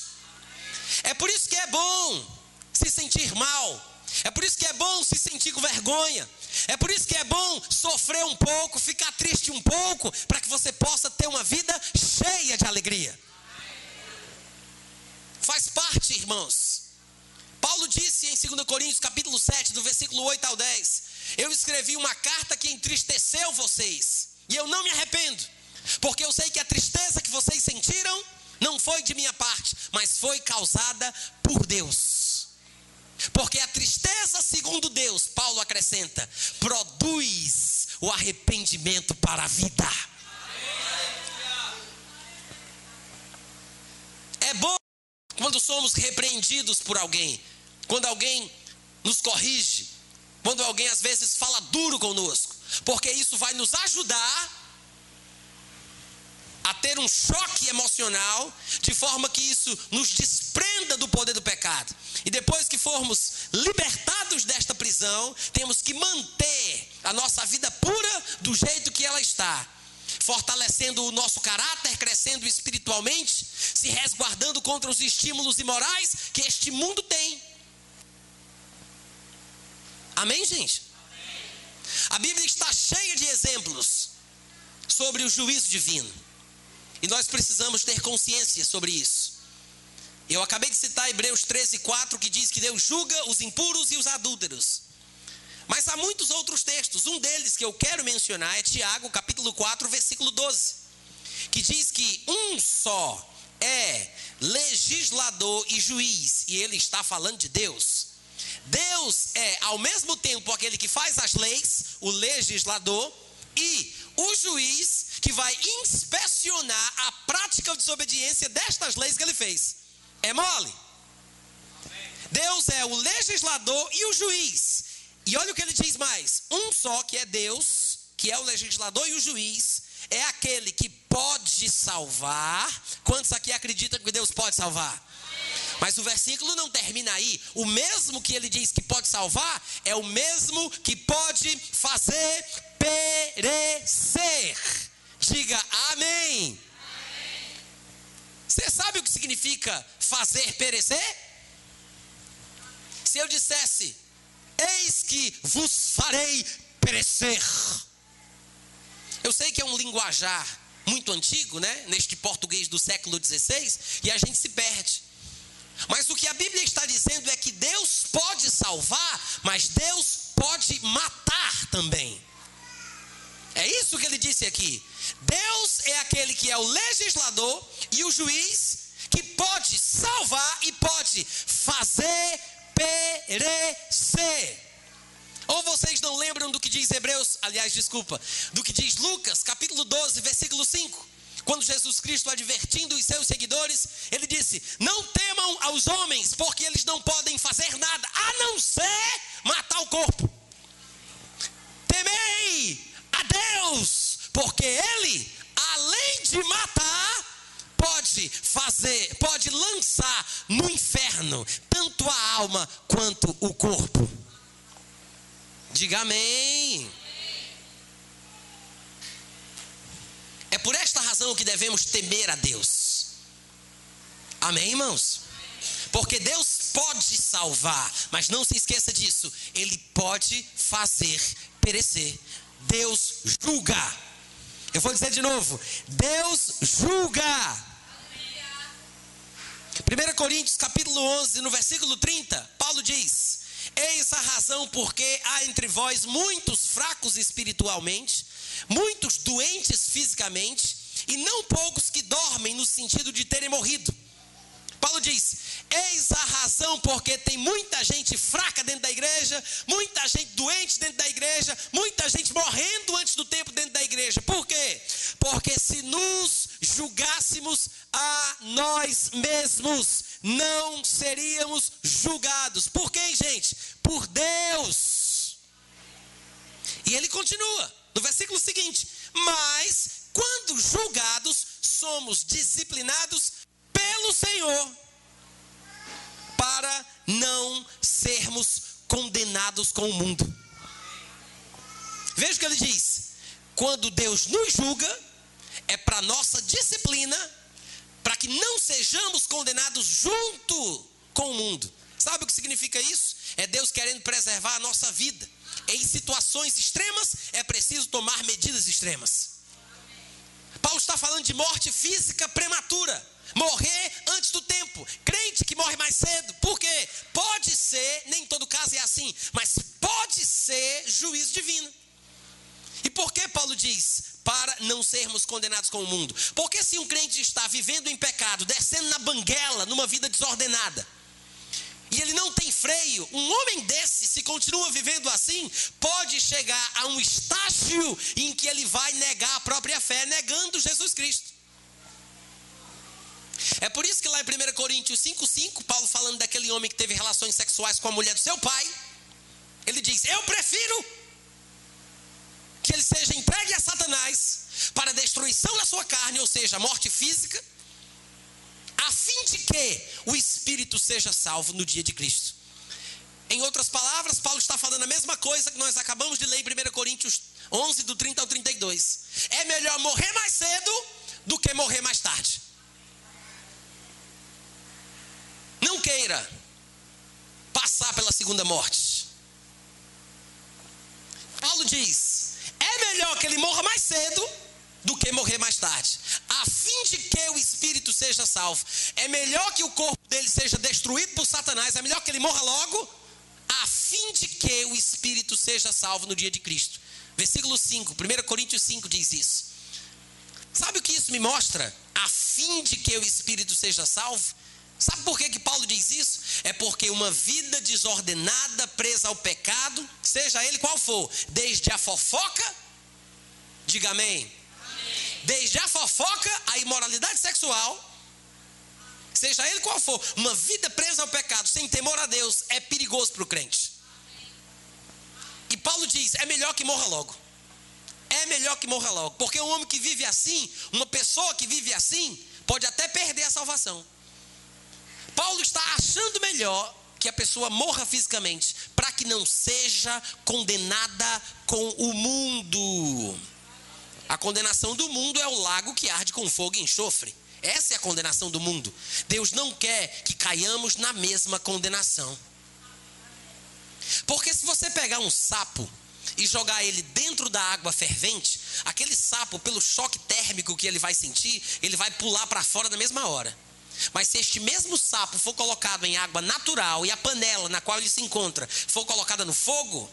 É por isso que é bom se sentir mal. É por isso que é bom se sentir com vergonha. É por isso que é bom sofrer um pouco, ficar triste um pouco, para que você possa ter uma vida cheia de alegria. Faz parte, irmãos. Paulo disse em 2 Coríntios capítulo 7, do versículo 8 ao 10: Eu escrevi uma carta que entristeceu vocês, e eu não me arrependo, porque eu sei que a tristeza que vocês sentiram não foi de minha parte, mas foi causada por Deus. Porque a segundo Deus, Paulo acrescenta, produz o arrependimento para a vida. É bom quando somos repreendidos por alguém, quando alguém nos corrige, quando alguém às vezes fala duro conosco, porque isso vai nos ajudar a ter um choque emocional, de forma que isso nos desprenda do poder do pecado. E depois que formos libertados desta prisão, temos que manter a nossa vida pura do jeito que ela está fortalecendo o nosso caráter, crescendo espiritualmente, se resguardando contra os estímulos imorais que este mundo tem. Amém, gente? A Bíblia está cheia de exemplos sobre o juízo divino. E nós precisamos ter consciência sobre isso. Eu acabei de citar Hebreus 13, 4, que diz que Deus julga os impuros e os adúlteros. Mas há muitos outros textos. Um deles que eu quero mencionar é Tiago, capítulo 4, versículo 12, que diz que um só é legislador e juiz, e ele está falando de Deus Deus é, ao mesmo tempo, aquele que faz as leis, o legislador, e o juiz que vai inspecionar a prática de desobediência destas leis que ele fez. É mole? Deus é o legislador e o juiz. E olha o que ele diz mais: um só que é Deus, que é o legislador e o juiz, é aquele que pode salvar. Quantos aqui acreditam que Deus pode salvar? Mas o versículo não termina aí. O mesmo que ele diz que pode salvar é o mesmo que pode fazer perecer. Diga amém. Você sabe o que significa fazer perecer? Se eu dissesse, eis que vos farei perecer. Eu sei que é um linguajar muito antigo, né? Neste português do século XVI, e a gente se perde. Mas o que a Bíblia está dizendo é que Deus pode salvar, mas Deus pode matar também. É isso que ele disse aqui. Deus é aquele que é o legislador e o juiz que pode salvar e pode fazer perecer. Ou vocês não lembram do que diz Hebreus, aliás, desculpa, do que diz Lucas, capítulo 12, versículo 5? Quando Jesus Cristo advertindo os seus seguidores, ele disse: Não temam aos homens, porque eles não podem fazer nada a não ser matar o corpo. Temei a Deus, porque Ele, além de matar, pode fazer, pode lançar no inferno tanto a alma quanto o corpo. Diga amém. É por esta razão que devemos temer a Deus. Amém, irmãos? Porque Deus pode salvar, mas não se esqueça disso, Ele pode fazer perecer. Deus julga. Eu vou dizer de novo: Deus julga. 1 Coríntios capítulo 11, no versículo 30, Paulo diz: Eis a razão porque há entre vós muitos fracos espiritualmente, muitos doentes fisicamente, e não poucos que dormem no sentido de terem morrido. Paulo diz: Eis a razão porque tem muita gente fraca dentro da igreja, muita gente doente dentro da igreja, muita gente morrendo antes do tempo dentro da igreja. Por quê? Porque se nos julgássemos a nós mesmos, não seríamos julgados. Por quem, gente? Por Deus. E ele continua no versículo seguinte: Mas quando julgados, somos disciplinados pelo Senhor, para não sermos condenados com o mundo. Veja o que ele diz: quando Deus nos julga, é para nossa disciplina, para que não sejamos condenados junto com o mundo. Sabe o que significa isso? É Deus querendo preservar a nossa vida. Em situações extremas, é preciso tomar medidas extremas. Paulo está falando de morte física prematura. Morrer antes do tempo. Crente que morre mais cedo. Por quê? Pode ser, nem todo caso é assim, mas pode ser juízo divino. E por que Paulo diz? Para não sermos condenados com o mundo. Porque se um crente está vivendo em pecado, descendo na banguela, numa vida desordenada, e ele não tem freio, um homem desse, se continua vivendo assim, pode chegar a um estágio em que ele vai negar a própria fé, negando Jesus Cristo. É por isso que lá em 1 Coríntios 5,5, Paulo falando daquele homem que teve relações sexuais com a mulher do seu pai, ele diz: Eu prefiro que ele seja entregue a Satanás para a destruição da sua carne, ou seja, morte física, a fim de que o espírito seja salvo no dia de Cristo. Em outras palavras, Paulo está falando a mesma coisa que nós acabamos de ler em 1 Coríntios 11, do 30 ao 32. É melhor morrer mais cedo do que morrer mais tarde. Não queira passar pela segunda morte. Paulo diz: é melhor que ele morra mais cedo do que morrer mais tarde, a fim de que o espírito seja salvo. É melhor que o corpo dele seja destruído por Satanás, é melhor que ele morra logo, a fim de que o espírito seja salvo no dia de Cristo. Versículo 5, 1 Coríntios 5 diz isso. Sabe o que isso me mostra? A fim de que o espírito seja salvo? Sabe por que, que Paulo diz isso? é porque uma vida desordenada, presa ao pecado, seja ele qual for, desde a fofoca, diga amém. amém. Desde a fofoca, a imoralidade sexual, seja ele qual for, uma vida presa ao pecado, sem temor a Deus, é perigoso para o crente. E Paulo diz: é melhor que morra logo. É melhor que morra logo. Porque um homem que vive assim, uma pessoa que vive assim, pode até perder a salvação. Paulo está achando melhor que a pessoa morra fisicamente, para que não seja condenada com o mundo. A condenação do mundo é o lago que arde com fogo e enxofre. Essa é a condenação do mundo. Deus não quer que caiamos na mesma condenação. Porque se você pegar um sapo e jogar ele dentro da água fervente, aquele sapo, pelo choque térmico que ele vai sentir, ele vai pular para fora na mesma hora. Mas se este mesmo sapo for colocado em água natural e a panela na qual ele se encontra for colocada no fogo,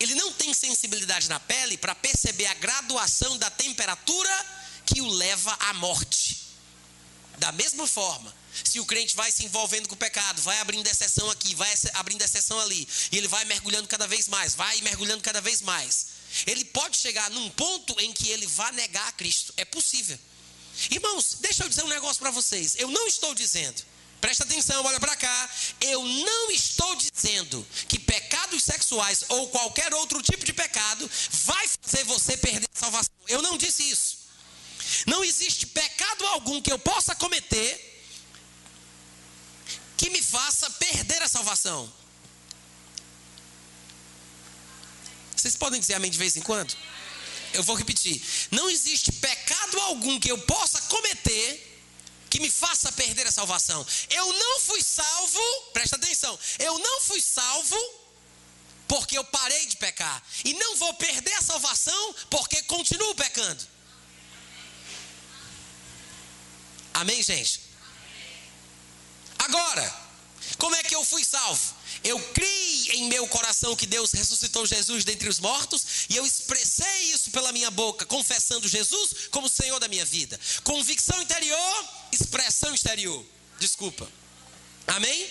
ele não tem sensibilidade na pele para perceber a graduação da temperatura que o leva à morte. Da mesma forma, se o crente vai se envolvendo com o pecado, vai abrindo exceção aqui, vai abrindo exceção ali, e ele vai mergulhando cada vez mais, vai mergulhando cada vez mais, ele pode chegar num ponto em que ele vai negar a Cristo. É possível. Irmãos, deixa eu dizer um negócio para vocês. Eu não estou dizendo, presta atenção, olha para cá. Eu não estou dizendo que pecados sexuais ou qualquer outro tipo de pecado vai fazer você perder a salvação. Eu não disse isso. Não existe pecado algum que eu possa cometer que me faça perder a salvação. Vocês podem dizer amém de vez em quando? Eu vou repetir. Não existe pecado algum que eu possa cometer que me faça perder a salvação. Eu não fui salvo, presta atenção, eu não fui salvo porque eu parei de pecar. E não vou perder a salvação porque continuo pecando. Amém, gente? Agora, como é que eu fui salvo? Eu criei em meu coração que Deus ressuscitou Jesus dentre os mortos e eu expressei isso pela minha boca, confessando Jesus como Senhor da minha vida. Convicção interior, expressão exterior. Desculpa. Amém?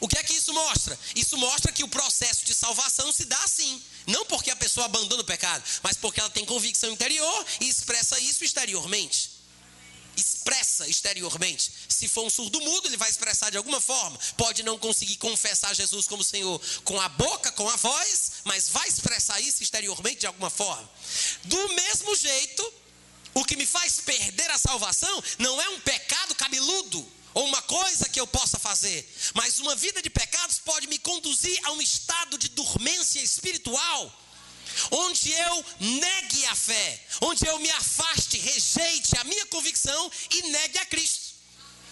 O que é que isso mostra? Isso mostra que o processo de salvação se dá assim. Não porque a pessoa abandona o pecado, mas porque ela tem convicção interior e expressa isso exteriormente expressa exteriormente. Se for um surdo mudo, ele vai expressar de alguma forma. Pode não conseguir confessar Jesus como Senhor com a boca, com a voz, mas vai expressar isso exteriormente de alguma forma. Do mesmo jeito, o que me faz perder a salvação não é um pecado cabeludo ou uma coisa que eu possa fazer, mas uma vida de pecados pode me conduzir a um estado de dormência espiritual onde eu negue a fé, onde eu me afaste, rejeite a minha convicção e negue a Cristo.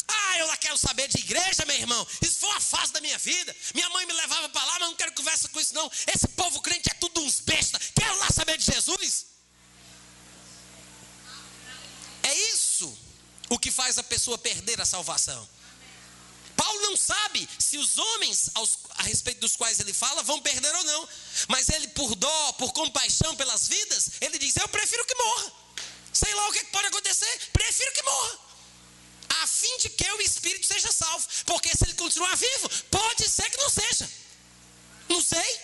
Ah, eu lá quero saber de igreja, meu irmão. Isso foi uma fase da minha vida. Minha mãe me levava para lá, mas não quero conversa com isso, não. Esse povo crente é tudo uns besta. Quero lá saber de Jesus. É isso o que faz a pessoa perder a salvação. Paulo não sabe se os homens aos, a respeito dos quais ele fala vão perder ou não. Mas ele, por dó, por compaixão pelas vidas, ele diz: Eu prefiro que morra. Sei lá o que pode acontecer, prefiro que morra. A fim de que o espírito seja salvo. Porque se ele continuar vivo, pode ser que não seja. Não sei.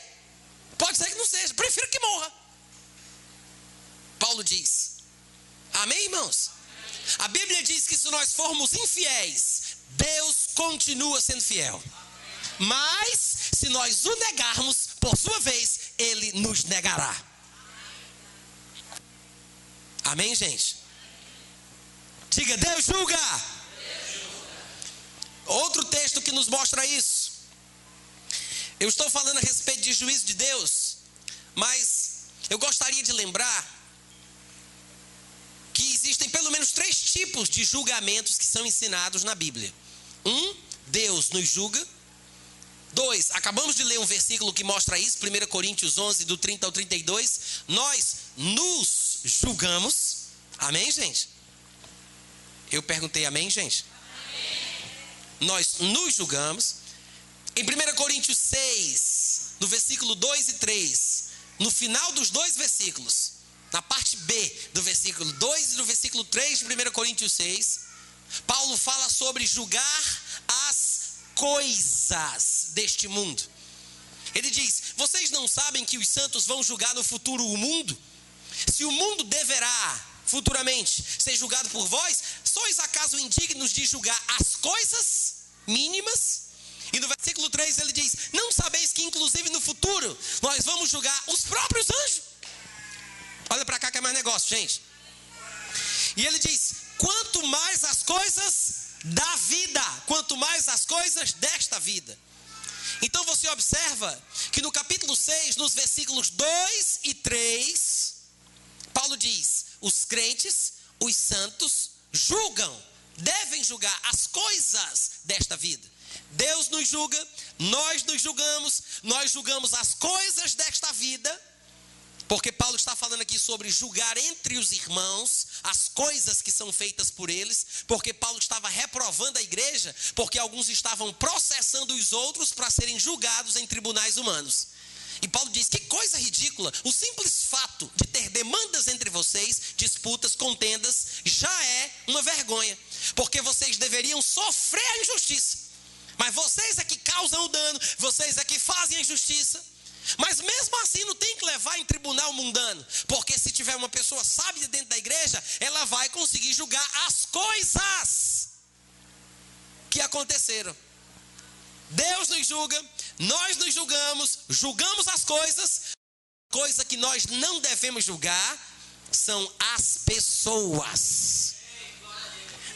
Pode ser que não seja. Prefiro que morra. Paulo diz. Amém, irmãos? A Bíblia diz que se nós formos infiéis, Deus continua sendo fiel. Mas, se nós o negarmos, por sua vez, ele nos negará. Amém, gente? Diga, Deus julga. Outro texto que nos mostra isso. Eu estou falando a respeito de juízo de Deus, mas eu gostaria de lembrar que existem pelo menos três tipos de julgamentos que são ensinados na Bíblia. Um, Deus nos julga. Dois, acabamos de ler um versículo que mostra isso, 1 Coríntios 11, do 30 ao 32. Nós nos julgamos. Amém, gente? Eu perguntei amém, gente? Amém. Nós nos julgamos. Em 1 Coríntios 6, no versículo 2 e 3, no final dos dois versículos, na parte B do versículo 2 e do versículo 3 de 1 Coríntios 6, Paulo fala sobre julgar as coisas deste mundo. Ele diz: Vocês não sabem que os santos vão julgar no futuro o mundo? Se o mundo deverá futuramente ser julgado por vós, sois acaso indignos de julgar as coisas mínimas? E no versículo 3 ele diz: Não sabeis que, inclusive no futuro, nós vamos julgar os próprios anjos? Olha para cá que é mais negócio, gente. E ele diz: Quanto mais as coisas da vida, quanto mais as coisas desta vida. Então você observa que no capítulo 6, nos versículos 2 e 3, Paulo diz: os crentes, os santos, julgam, devem julgar as coisas desta vida. Deus nos julga, nós nos julgamos, nós julgamos as coisas desta vida porque Paulo está falando aqui sobre julgar entre os irmãos as coisas que são feitas por eles, porque Paulo estava reprovando a igreja, porque alguns estavam processando os outros para serem julgados em tribunais humanos. E Paulo diz: que coisa ridícula, o simples fato de ter demandas entre vocês, disputas, contendas, já é uma vergonha, porque vocês deveriam sofrer a injustiça, mas vocês é que causam o dano, vocês é que fazem a injustiça. Mas mesmo assim não tem que levar em tribunal mundano, porque se tiver uma pessoa sábia dentro da igreja, ela vai conseguir julgar as coisas que aconteceram. Deus nos julga, nós nos julgamos, julgamos as coisas. Coisa que nós não devemos julgar são as pessoas.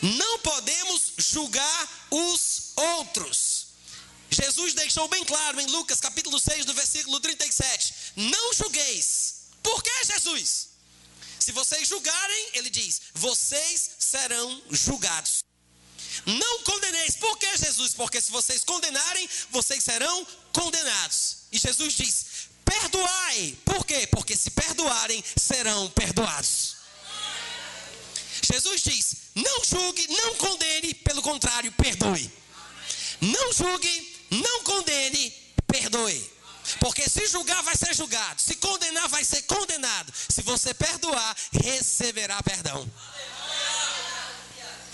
Não podemos julgar os outros. Jesus deixou bem claro em Lucas capítulo 6, do versículo 37. Não julgueis. Por que Jesus? Se vocês julgarem, ele diz, vocês serão julgados. Não condeneis. Por que Jesus? Porque se vocês condenarem, vocês serão condenados. E Jesus diz: perdoai. Por quê? Porque se perdoarem, serão perdoados. Jesus diz: não julgue, não condene, pelo contrário, perdoe. Não julgue, não condene, perdoe. Porque se julgar, vai ser julgado. Se condenar, vai ser condenado. Se você perdoar, receberá perdão.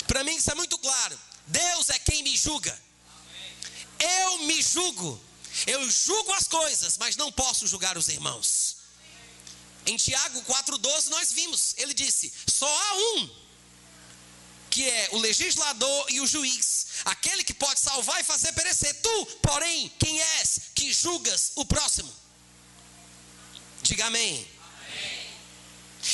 Para mim, isso é muito claro. Deus é quem me julga. Eu me julgo. Eu julgo as coisas, mas não posso julgar os irmãos. Em Tiago 4,12 nós vimos, ele disse: só há um que é o legislador e o juiz, aquele que pode salvar e fazer perecer. Tu, porém, quem és que julgas o próximo? Diga amém.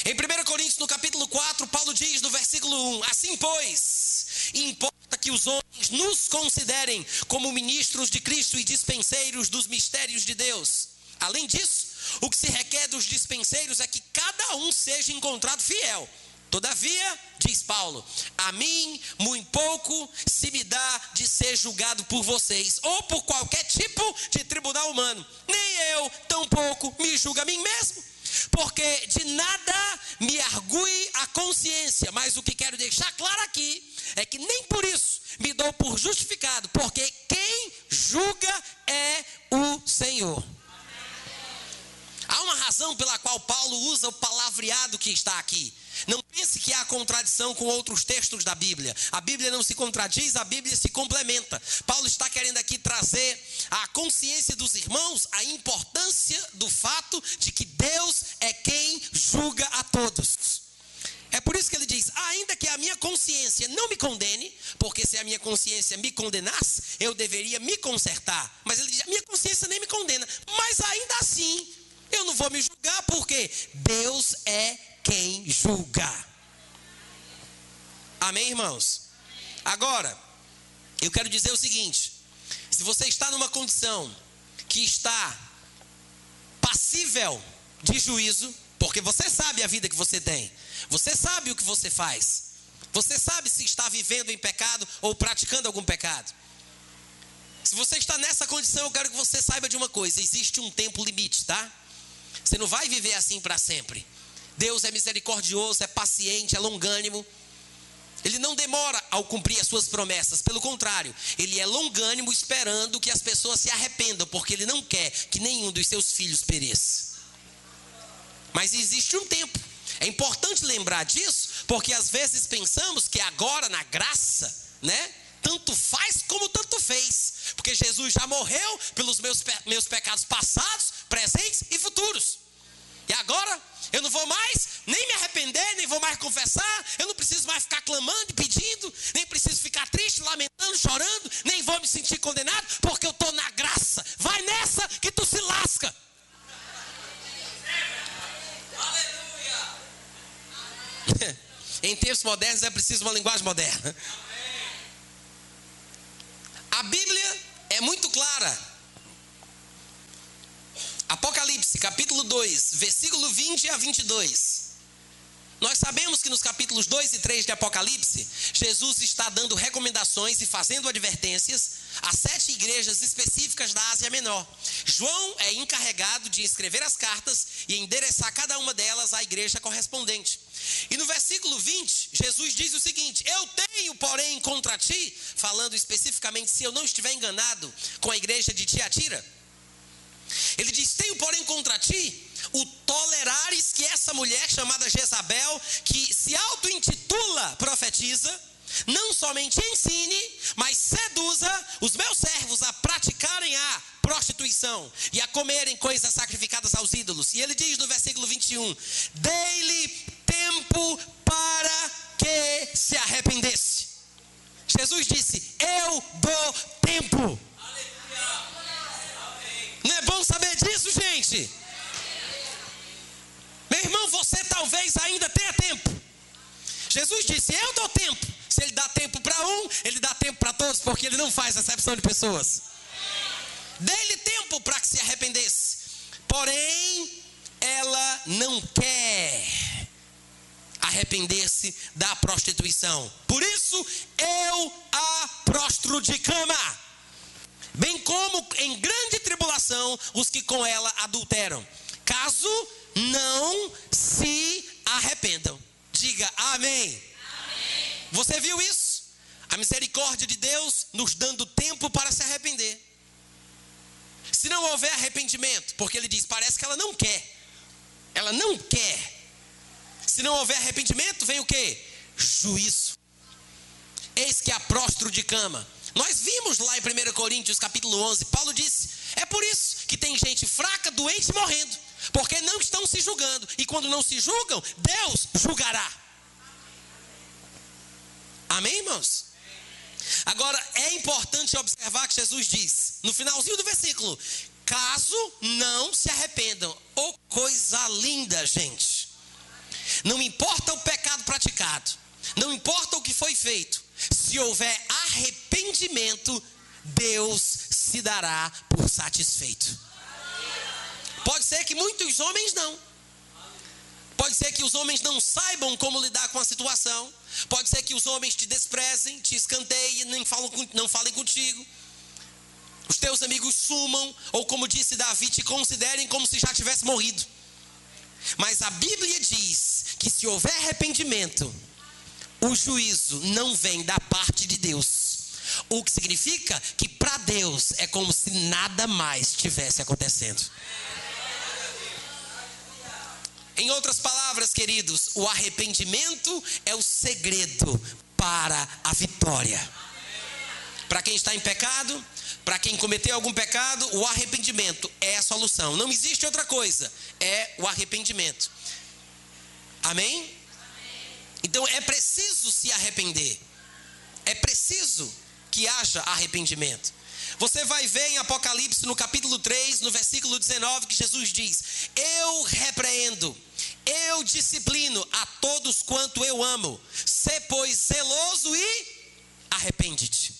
Em 1 Coríntios, no capítulo 4, Paulo diz no versículo 1: Assim, pois, importa que os homens nos considerem como ministros de Cristo e dispenseiros dos mistérios de Deus. Além disso, o que se requer dos dispenseiros é que cada um seja encontrado fiel. Todavia, diz Paulo, a mim muito pouco se me dá de ser julgado por vocês, ou por qualquer tipo de tribunal humano. Nem eu, tampouco, me julgo a mim mesmo. Porque de nada me argue a consciência, mas o que quero deixar claro aqui é que nem por isso me dou por justificado, porque quem julga é o Senhor. Há uma razão pela qual Paulo usa o palavreado que está aqui. Não pense que há contradição com outros textos da Bíblia. A Bíblia não se contradiz, a Bíblia se complementa. Paulo está querendo aqui trazer à consciência dos irmãos a importância do fato de que Deus é quem julga a todos. É por isso que ele diz: ainda que a minha consciência não me condene, porque se a minha consciência me condenasse, eu deveria me consertar. Mas ele diz: a minha consciência nem me condena, mas ainda assim eu não vou me julgar, porque Deus é quem julga. Amém, irmãos? Agora, eu quero dizer o seguinte: se você está numa condição que está passível de juízo, porque você sabe a vida que você tem, você sabe o que você faz, você sabe se está vivendo em pecado ou praticando algum pecado. Se você está nessa condição, eu quero que você saiba de uma coisa: existe um tempo limite, tá? Você não vai viver assim para sempre. Deus é misericordioso, é paciente, é longânimo. Ele não demora ao cumprir as suas promessas, pelo contrário, ele é longânimo esperando que as pessoas se arrependam, porque ele não quer que nenhum dos seus filhos pereça. Mas existe um tempo. É importante lembrar disso, porque às vezes pensamos que agora na graça, né? tanto faz como tanto fez, porque Jesus já morreu pelos meus, meus pecados passados, presentes e futuros. E agora eu não vou mais nem me arrepender, nem vou mais confessar, eu não preciso mais ficar clamando e pedindo, nem preciso ficar triste, lamentando, chorando, nem vou me sentir condenado, porque eu estou na graça. Vai nessa que tu se lasca. em tempos modernos é preciso uma linguagem moderna. A Bíblia é muito clara. Apocalipse, capítulo 2, versículo 20 a 22. Nós sabemos que nos capítulos 2 e 3 de Apocalipse, Jesus está dando recomendações e fazendo advertências a sete igrejas específicas da Ásia Menor. João é encarregado de escrever as cartas e endereçar cada uma delas à igreja correspondente. E no versículo 20, Jesus diz o seguinte: Eu tenho, porém, contra ti, falando especificamente, se eu não estiver enganado, com a igreja de Tiatira. Ele diz: Tenho, porém, contra ti o tolerares que essa mulher chamada Jezabel, que se auto-intitula profetiza, não somente ensine, mas seduza os meus servos a praticarem a prostituição e a comerem coisas sacrificadas aos ídolos. E ele diz no versículo 21: Dei-lhe tempo para que se arrependesse. Jesus disse: Eu dou tempo. Não é bom saber disso, gente? Meu irmão, você talvez ainda tenha tempo. Jesus disse: Eu dou tempo. Se ele dá tempo para um, ele dá tempo para todos, porque ele não faz acepção de pessoas. Dê-lhe tempo para que se arrependesse. Porém, ela não quer arrepender-se da prostituição. Por isso, eu a prostro de cama. Bem como em grande tribulação os que com ela adulteram. Caso não se arrependam. Diga amém. amém. Você viu isso? A misericórdia de Deus nos dando tempo para se arrepender. Se não houver arrependimento, porque ele diz, parece que ela não quer. Ela não quer. Se não houver arrependimento, vem o que? Juízo. Eis que a próstro de cama. Nós vimos lá em 1 Coríntios capítulo 11, Paulo disse: é por isso que tem gente fraca, doente morrendo, porque não estão se julgando, e quando não se julgam, Deus julgará. Amém, irmãos? Agora, é importante observar que Jesus diz, no finalzinho do versículo: caso não se arrependam. Oh, coisa linda, gente. Não importa o pecado praticado, não importa o que foi feito, se houver arrependimento, Deus se dará por satisfeito. Pode ser que muitos homens não. Pode ser que os homens não saibam como lidar com a situação. Pode ser que os homens te desprezem, te escanteiem, nem falam, não falem contigo. Os teus amigos sumam, ou como disse Davi, te considerem como se já tivesse morrido. Mas a Bíblia diz que se houver arrependimento, o juízo não vem da parte de Deus. O que significa que para Deus é como se nada mais tivesse acontecendo. Em outras palavras, queridos, o arrependimento é o segredo para a vitória. Para quem está em pecado, para quem cometeu algum pecado, o arrependimento é a solução. Não existe outra coisa, é o arrependimento. Amém? Então é preciso se arrepender. É preciso que haja arrependimento. Você vai ver em Apocalipse, no capítulo 3, no versículo 19, que Jesus diz: Eu repreendo, eu disciplino a todos quanto eu amo. Se, pois, zeloso e arrepende-te.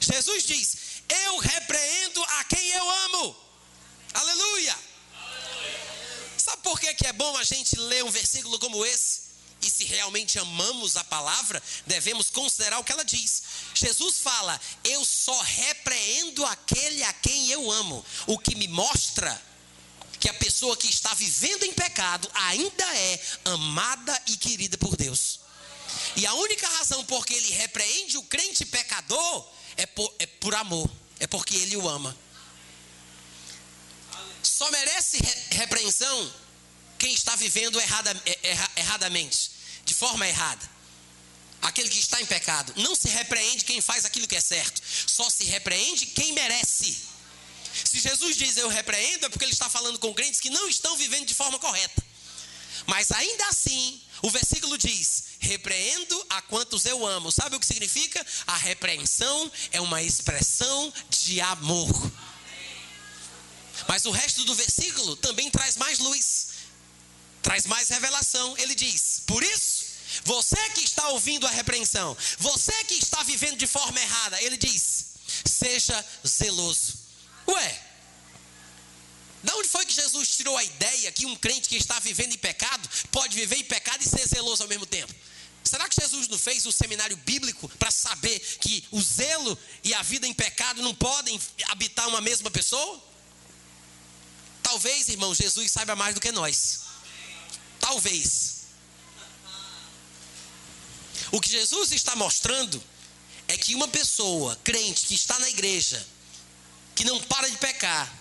Jesus diz: Eu repreendo a quem eu amo. Aleluia. Aleluia. Sabe por que é bom a gente ler um versículo como esse? Se realmente amamos a palavra, devemos considerar o que ela diz. Jesus fala: Eu só repreendo aquele a quem eu amo, o que me mostra que a pessoa que está vivendo em pecado ainda é amada e querida por Deus. E a única razão por que ele repreende o crente pecador é por, é por amor, é porque ele o ama. Só merece repreensão quem está vivendo errada, erradamente, de forma errada. aquele que está em pecado. Não se repreende quem faz aquilo que é certo, só se repreende quem merece. Se Jesus diz eu repreendo, é porque ele está falando com crentes que não estão vivendo de forma correta. Mas ainda assim, o versículo diz: repreendo a quantos eu amo. Sabe o que significa? A repreensão é uma expressão de amor. Mas o resto do versículo também traz mais luz, traz mais revelação. Ele diz: Por isso, você que está ouvindo a repreensão, você que está vivendo de forma errada, ele diz: Seja zeloso. Ué, de onde foi que Jesus tirou a ideia que um crente que está vivendo em pecado pode viver em pecado e ser zeloso ao mesmo tempo? Será que Jesus não fez o um seminário bíblico para saber que o zelo e a vida em pecado não podem habitar uma mesma pessoa? Talvez, irmão, Jesus saiba mais do que nós. Talvez. O que Jesus está mostrando é que uma pessoa crente que está na igreja, que não para de pecar,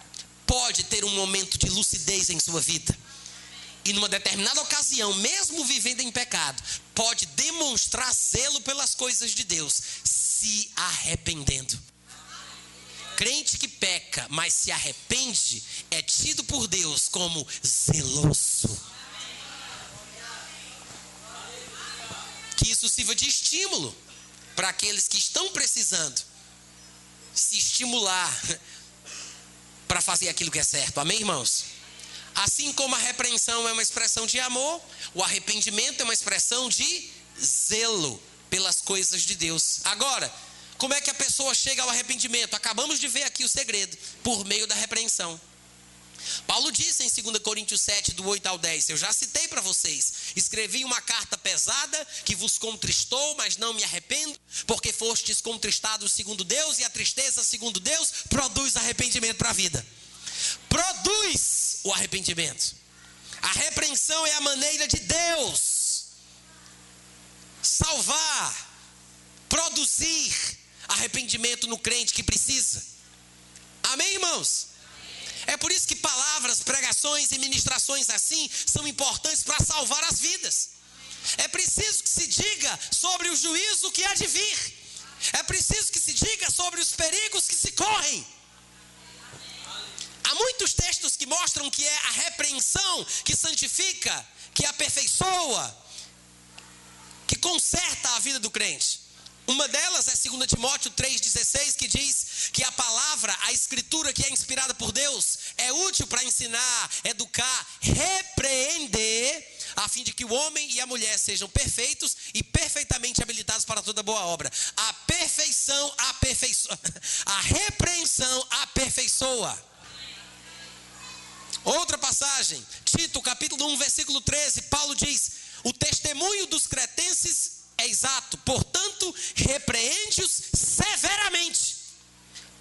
pode ter um momento de lucidez em sua vida. E numa determinada ocasião, mesmo vivendo em pecado, pode demonstrar zelo pelas coisas de Deus, se arrependendo. Crente que peca, mas se arrepende, é tido por Deus como zeloso. Que isso sirva de estímulo para aqueles que estão precisando se estimular para fazer aquilo que é certo. Amém, irmãos? Assim como a repreensão é uma expressão de amor, o arrependimento é uma expressão de zelo pelas coisas de Deus. Agora, como é que a pessoa chega ao arrependimento? Acabamos de ver aqui o segredo, por meio da repreensão. Paulo disse em 2 Coríntios 7, do 8 ao 10, eu já citei para vocês: escrevi uma carta pesada que vos contristou, mas não me arrependo, porque fostes contristados segundo Deus, e a tristeza segundo Deus produz arrependimento para a vida. Produz o arrependimento. A repreensão é a maneira de Deus salvar, produzir arrependimento no crente que precisa. Amém, irmãos? É por isso que palavras, pregações e ministrações assim são importantes para salvar as vidas. É preciso que se diga sobre o juízo que há de vir. É preciso que se diga sobre os perigos que se correm. Há muitos textos que mostram que é a repreensão que santifica, que aperfeiçoa, que conserta a vida do crente. Uma delas é 2 Timóteo 3,16, que diz que a palavra, a escritura que é inspirada por Deus, é útil para ensinar, educar, repreender, a fim de que o homem e a mulher sejam perfeitos e perfeitamente habilitados para toda boa obra. A perfeição aperfeiçoa, a repreensão aperfeiçoa. Outra passagem, Tito, capítulo 1, versículo 13, Paulo diz: O testemunho dos cretenses é exato, portanto, repreende-os severamente,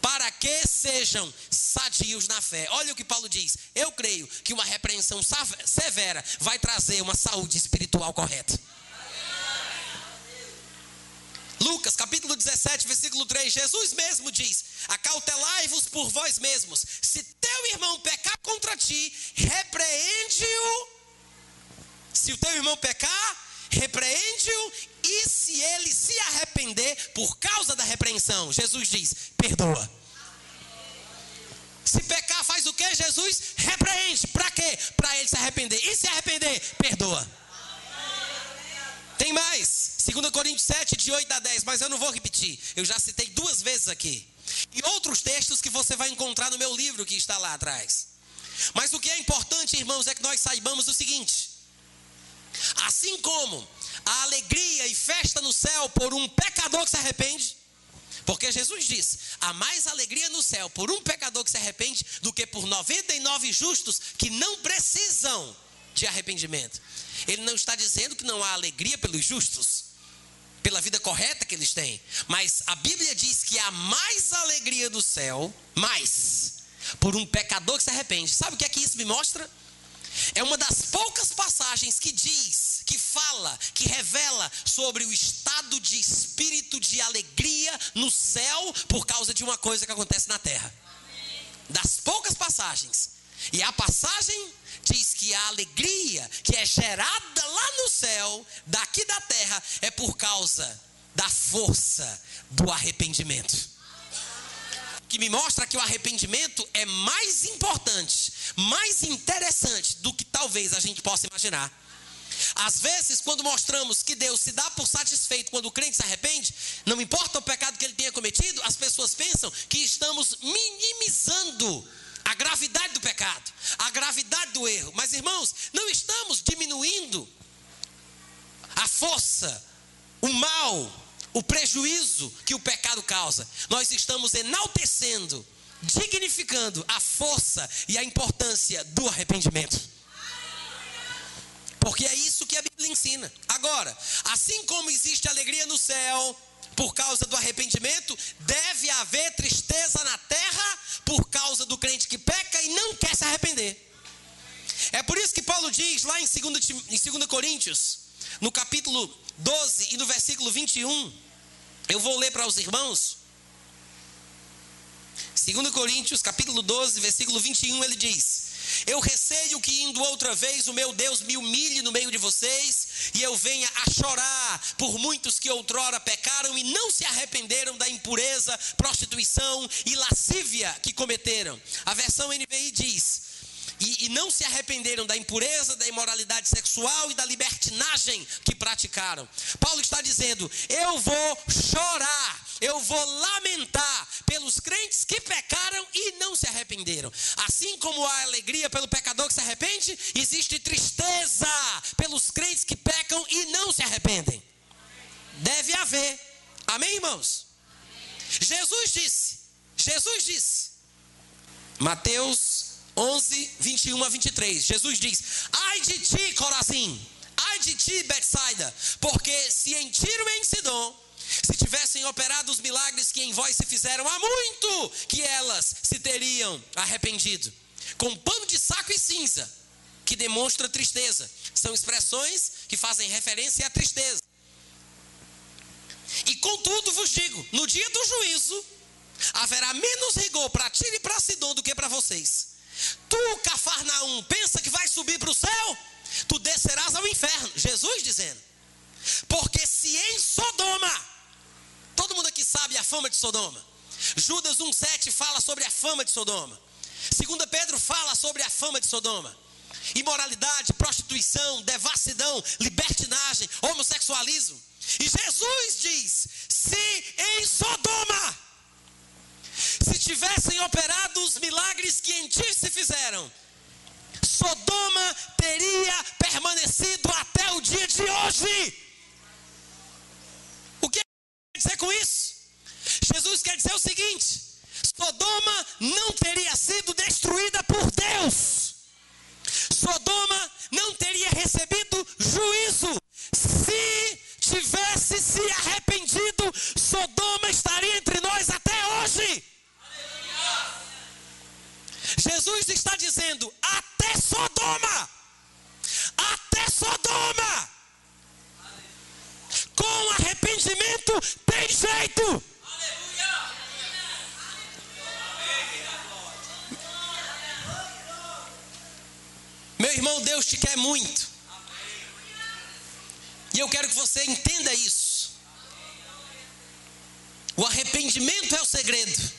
para que sejam sadios na fé. Olha o que Paulo diz. Eu creio que uma repreensão severa vai trazer uma saúde espiritual correta. Lucas capítulo 17, versículo 3, Jesus mesmo diz: Acautelai-vos por vós mesmos. Se teu irmão pecar contra ti, repreende-o. Se o teu irmão pecar, repreende-o e se ele se arrepender por causa da repreensão, Jesus diz: perdoa. Se pecar, faz o que, Jesus? Repreende. Para quê? Para ele se arrepender. E se arrepender, perdoa. Tem mais. 2 Coríntios 7, de 8 a 10, mas eu não vou repetir. Eu já citei duas vezes aqui. E outros textos que você vai encontrar no meu livro que está lá atrás. Mas o que é importante, irmãos, é que nós saibamos o seguinte: Assim como a alegria e festa no céu por um pecador que se arrepende, porque Jesus disse: há mais alegria no céu por um pecador que se arrepende do que por 99 justos que não precisam de arrependimento. Ele não está dizendo que não há alegria pelos justos, pela vida correta que eles têm, mas a Bíblia diz que há mais alegria do céu, mais, por um pecador que se arrepende. Sabe o que é que isso me mostra? É uma das poucas passagens que diz, que fala, que revela sobre o estado de espírito de alegria no céu por causa de uma coisa que acontece na terra. Das poucas passagens. E a passagem diz que a alegria que é gerada lá no céu, daqui da terra, é por causa da força do arrependimento. Que me mostra que o arrependimento é mais importante, mais interessante do que talvez a gente possa imaginar. Às vezes, quando mostramos que Deus se dá por satisfeito quando o crente se arrepende, não importa o pecado que ele tenha cometido, as pessoas pensam que estamos minimizando a gravidade do pecado, a gravidade do erro. Mas, irmãos, não estamos diminuindo a força, o mal, o prejuízo que o pecado causa. Nós estamos enaltecendo, dignificando a força e a importância do arrependimento. Porque é isso que a Bíblia ensina. Agora, assim como existe alegria no céu por causa do arrependimento, deve haver tristeza na terra por causa do crente que peca e não quer se arrepender. É por isso que Paulo diz lá em 2, em 2 Coríntios, no capítulo 12 e no versículo 21, eu vou ler para os irmãos. 2 Coríntios, capítulo 12, versículo 21, ele diz: Eu receio que indo outra vez o meu Deus me humilhe no meio de vocês e eu venha a chorar por muitos que outrora pecaram e não se arrependeram da impureza, prostituição e lascívia que cometeram. A versão NVI diz: e, e, não se arrependeram da impureza, da imoralidade sexual e da libertinagem que praticaram. Paulo está dizendo: eu vou chorar, eu vou lamentar pelos crentes que pecaram e não se arrependeram. Assim como há alegria pelo pecador que se arrepende, existe tristeza pelos crentes que pecam e não se arrependem. Deve haver. Amém, irmãos? Jesus disse, Jesus disse, Mateus 11, 21 a 23. Jesus diz: Ai de ti, Corazim, ai de ti, Betsaida, porque se em Tiro e em Sidom se tivessem operado os milagres que em vós se fizeram, há muito que elas se teriam arrependido. Com pano de saco e cinza, que demonstra tristeza. São expressões que fazem referência à tristeza. E contudo vos digo: no dia do juízo, haverá menos rigor para Tiro e para Sidom do que para vocês. Tu, Cafarnaum, pensa que vai subir para o céu? Tu descerás ao inferno. Jesus dizendo. Porque se em Sodoma, todo mundo aqui sabe a fama de Sodoma. Judas 1,7 fala sobre a fama de Sodoma. Segunda Pedro fala sobre a fama de Sodoma. Imoralidade, prostituição, devassidão, libertinagem, homossexualismo. E Jesus diz: se em Sodoma se tivessem operado os milagres que em ti se fizeram, Sodoma teria permanecido até o dia de hoje. Dizer com isso? Jesus quer dizer o seguinte: Sodoma não teria sido destruída por Deus. Sodoma não teria recebido juízo. Se tivesse se arrependido, Sodoma estaria entre nós até hoje. Jesus está dizendo: até Sodoma, arrependimento tem jeito. Meu irmão, Deus te quer muito. E eu quero que você entenda isso. O arrependimento é o segredo.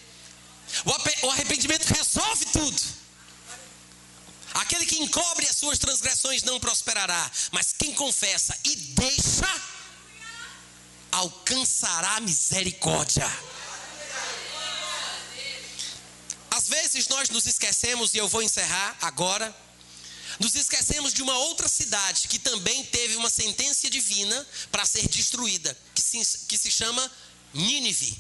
O arrependimento resolve tudo. Aquele que encobre as suas transgressões não prosperará, mas quem confessa e deixa, alcançará misericórdia. Às vezes nós nos esquecemos, e eu vou encerrar agora. Nos esquecemos de uma outra cidade que também teve uma sentença divina para ser destruída, que se, que se chama Nínive.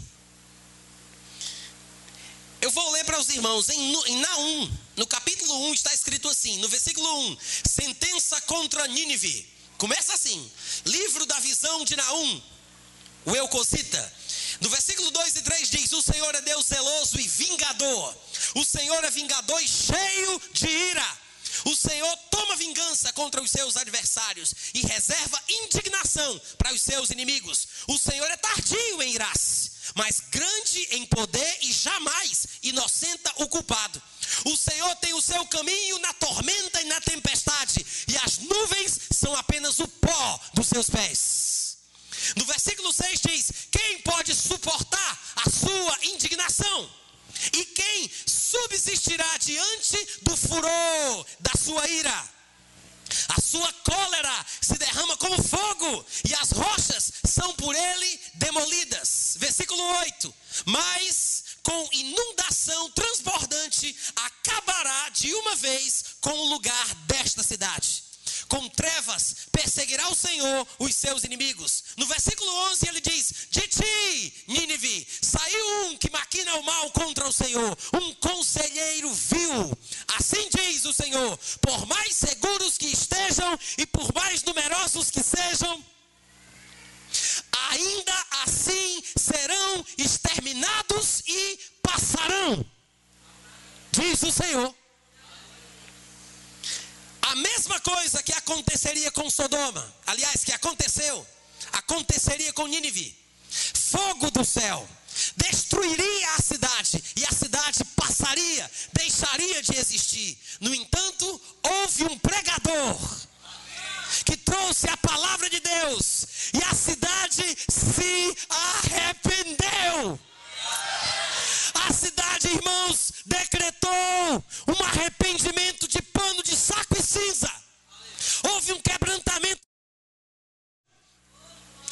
Eu vou ler para os irmãos, em, em Naum, no capítulo 1 está escrito assim, no versículo 1: Sentença contra Nínive. Começa assim: Livro da visão de Naum, o Eucocita. No versículo 2 e 3 diz: O Senhor é Deus zeloso e vingador. O Senhor é vingador e cheio de ira. O Senhor toma vingança contra os seus adversários e reserva indignação para os seus inimigos. O Senhor é tardio em irar mas grande em poder e jamais inocenta o culpado. O Senhor tem o seu caminho na tormenta e na tempestade, e as nuvens são apenas o pó dos seus pés. No versículo 6 diz: Quem pode suportar a sua indignação? E quem subsistirá diante do furor da sua ira? A sua cólera se derrama como fogo, e as rochas são por ele demolidas. Versículo 8: Mas com inundação transbordante acabará de uma vez com o lugar desta cidade. Com trevas perseguirá o Senhor os seus inimigos. No versículo 11 ele diz: De ti, Nínive, saiu um que maquina o mal contra o Senhor, um conselheiro vil. Assim diz o Senhor: Por mais seguros que estejam e por mais numerosos que sejam, ainda assim serão exterminados e passarão. Diz o Senhor. A mesma coisa que aconteceria com Sodoma, aliás, que aconteceu, aconteceria com Nínive. Fogo do céu destruiria a cidade e a cidade passaria, deixaria de existir. No entanto, houve um pregador que trouxe a palavra de Deus e a cidade se arrependeu. A cidade, irmãos, decretou um arrependimento de pano de saco e cinza. Houve um quebrantamento.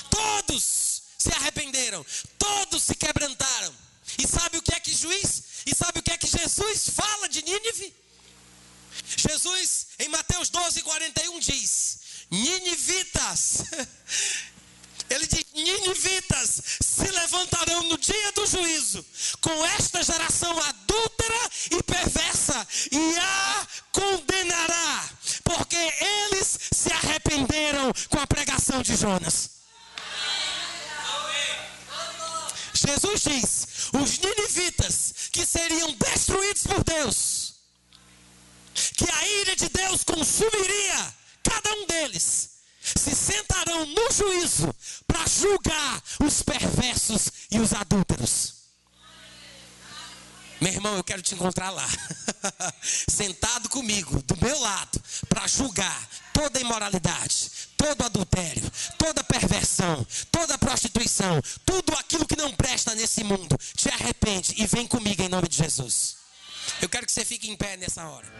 Todos se arrependeram, todos se quebrantaram. E sabe o que é que juiz? E sabe o que é que Jesus fala de Nínive? Jesus, em Mateus 12, 41, diz: Ninivitas, ele diz: Ninivitas se levantarão no dia do juízo com esta geração adúltera e perversa e a condenará, porque eles se arrependeram com a pregação de Jonas. Jesus diz: os ninivitas que seriam destruídos por Deus, que a ira de Deus consumiria cada um deles, se sentarão no juízo para julgar os perversos e os adúlteros. Meu irmão, eu quero te encontrar lá, sentado comigo, do meu lado, para julgar toda imoralidade, todo adultério, toda perversão, toda prostituição, tudo aquilo que não presta nesse mundo. Te arrepende e vem comigo em nome de Jesus. Eu quero que você fique em pé nessa hora.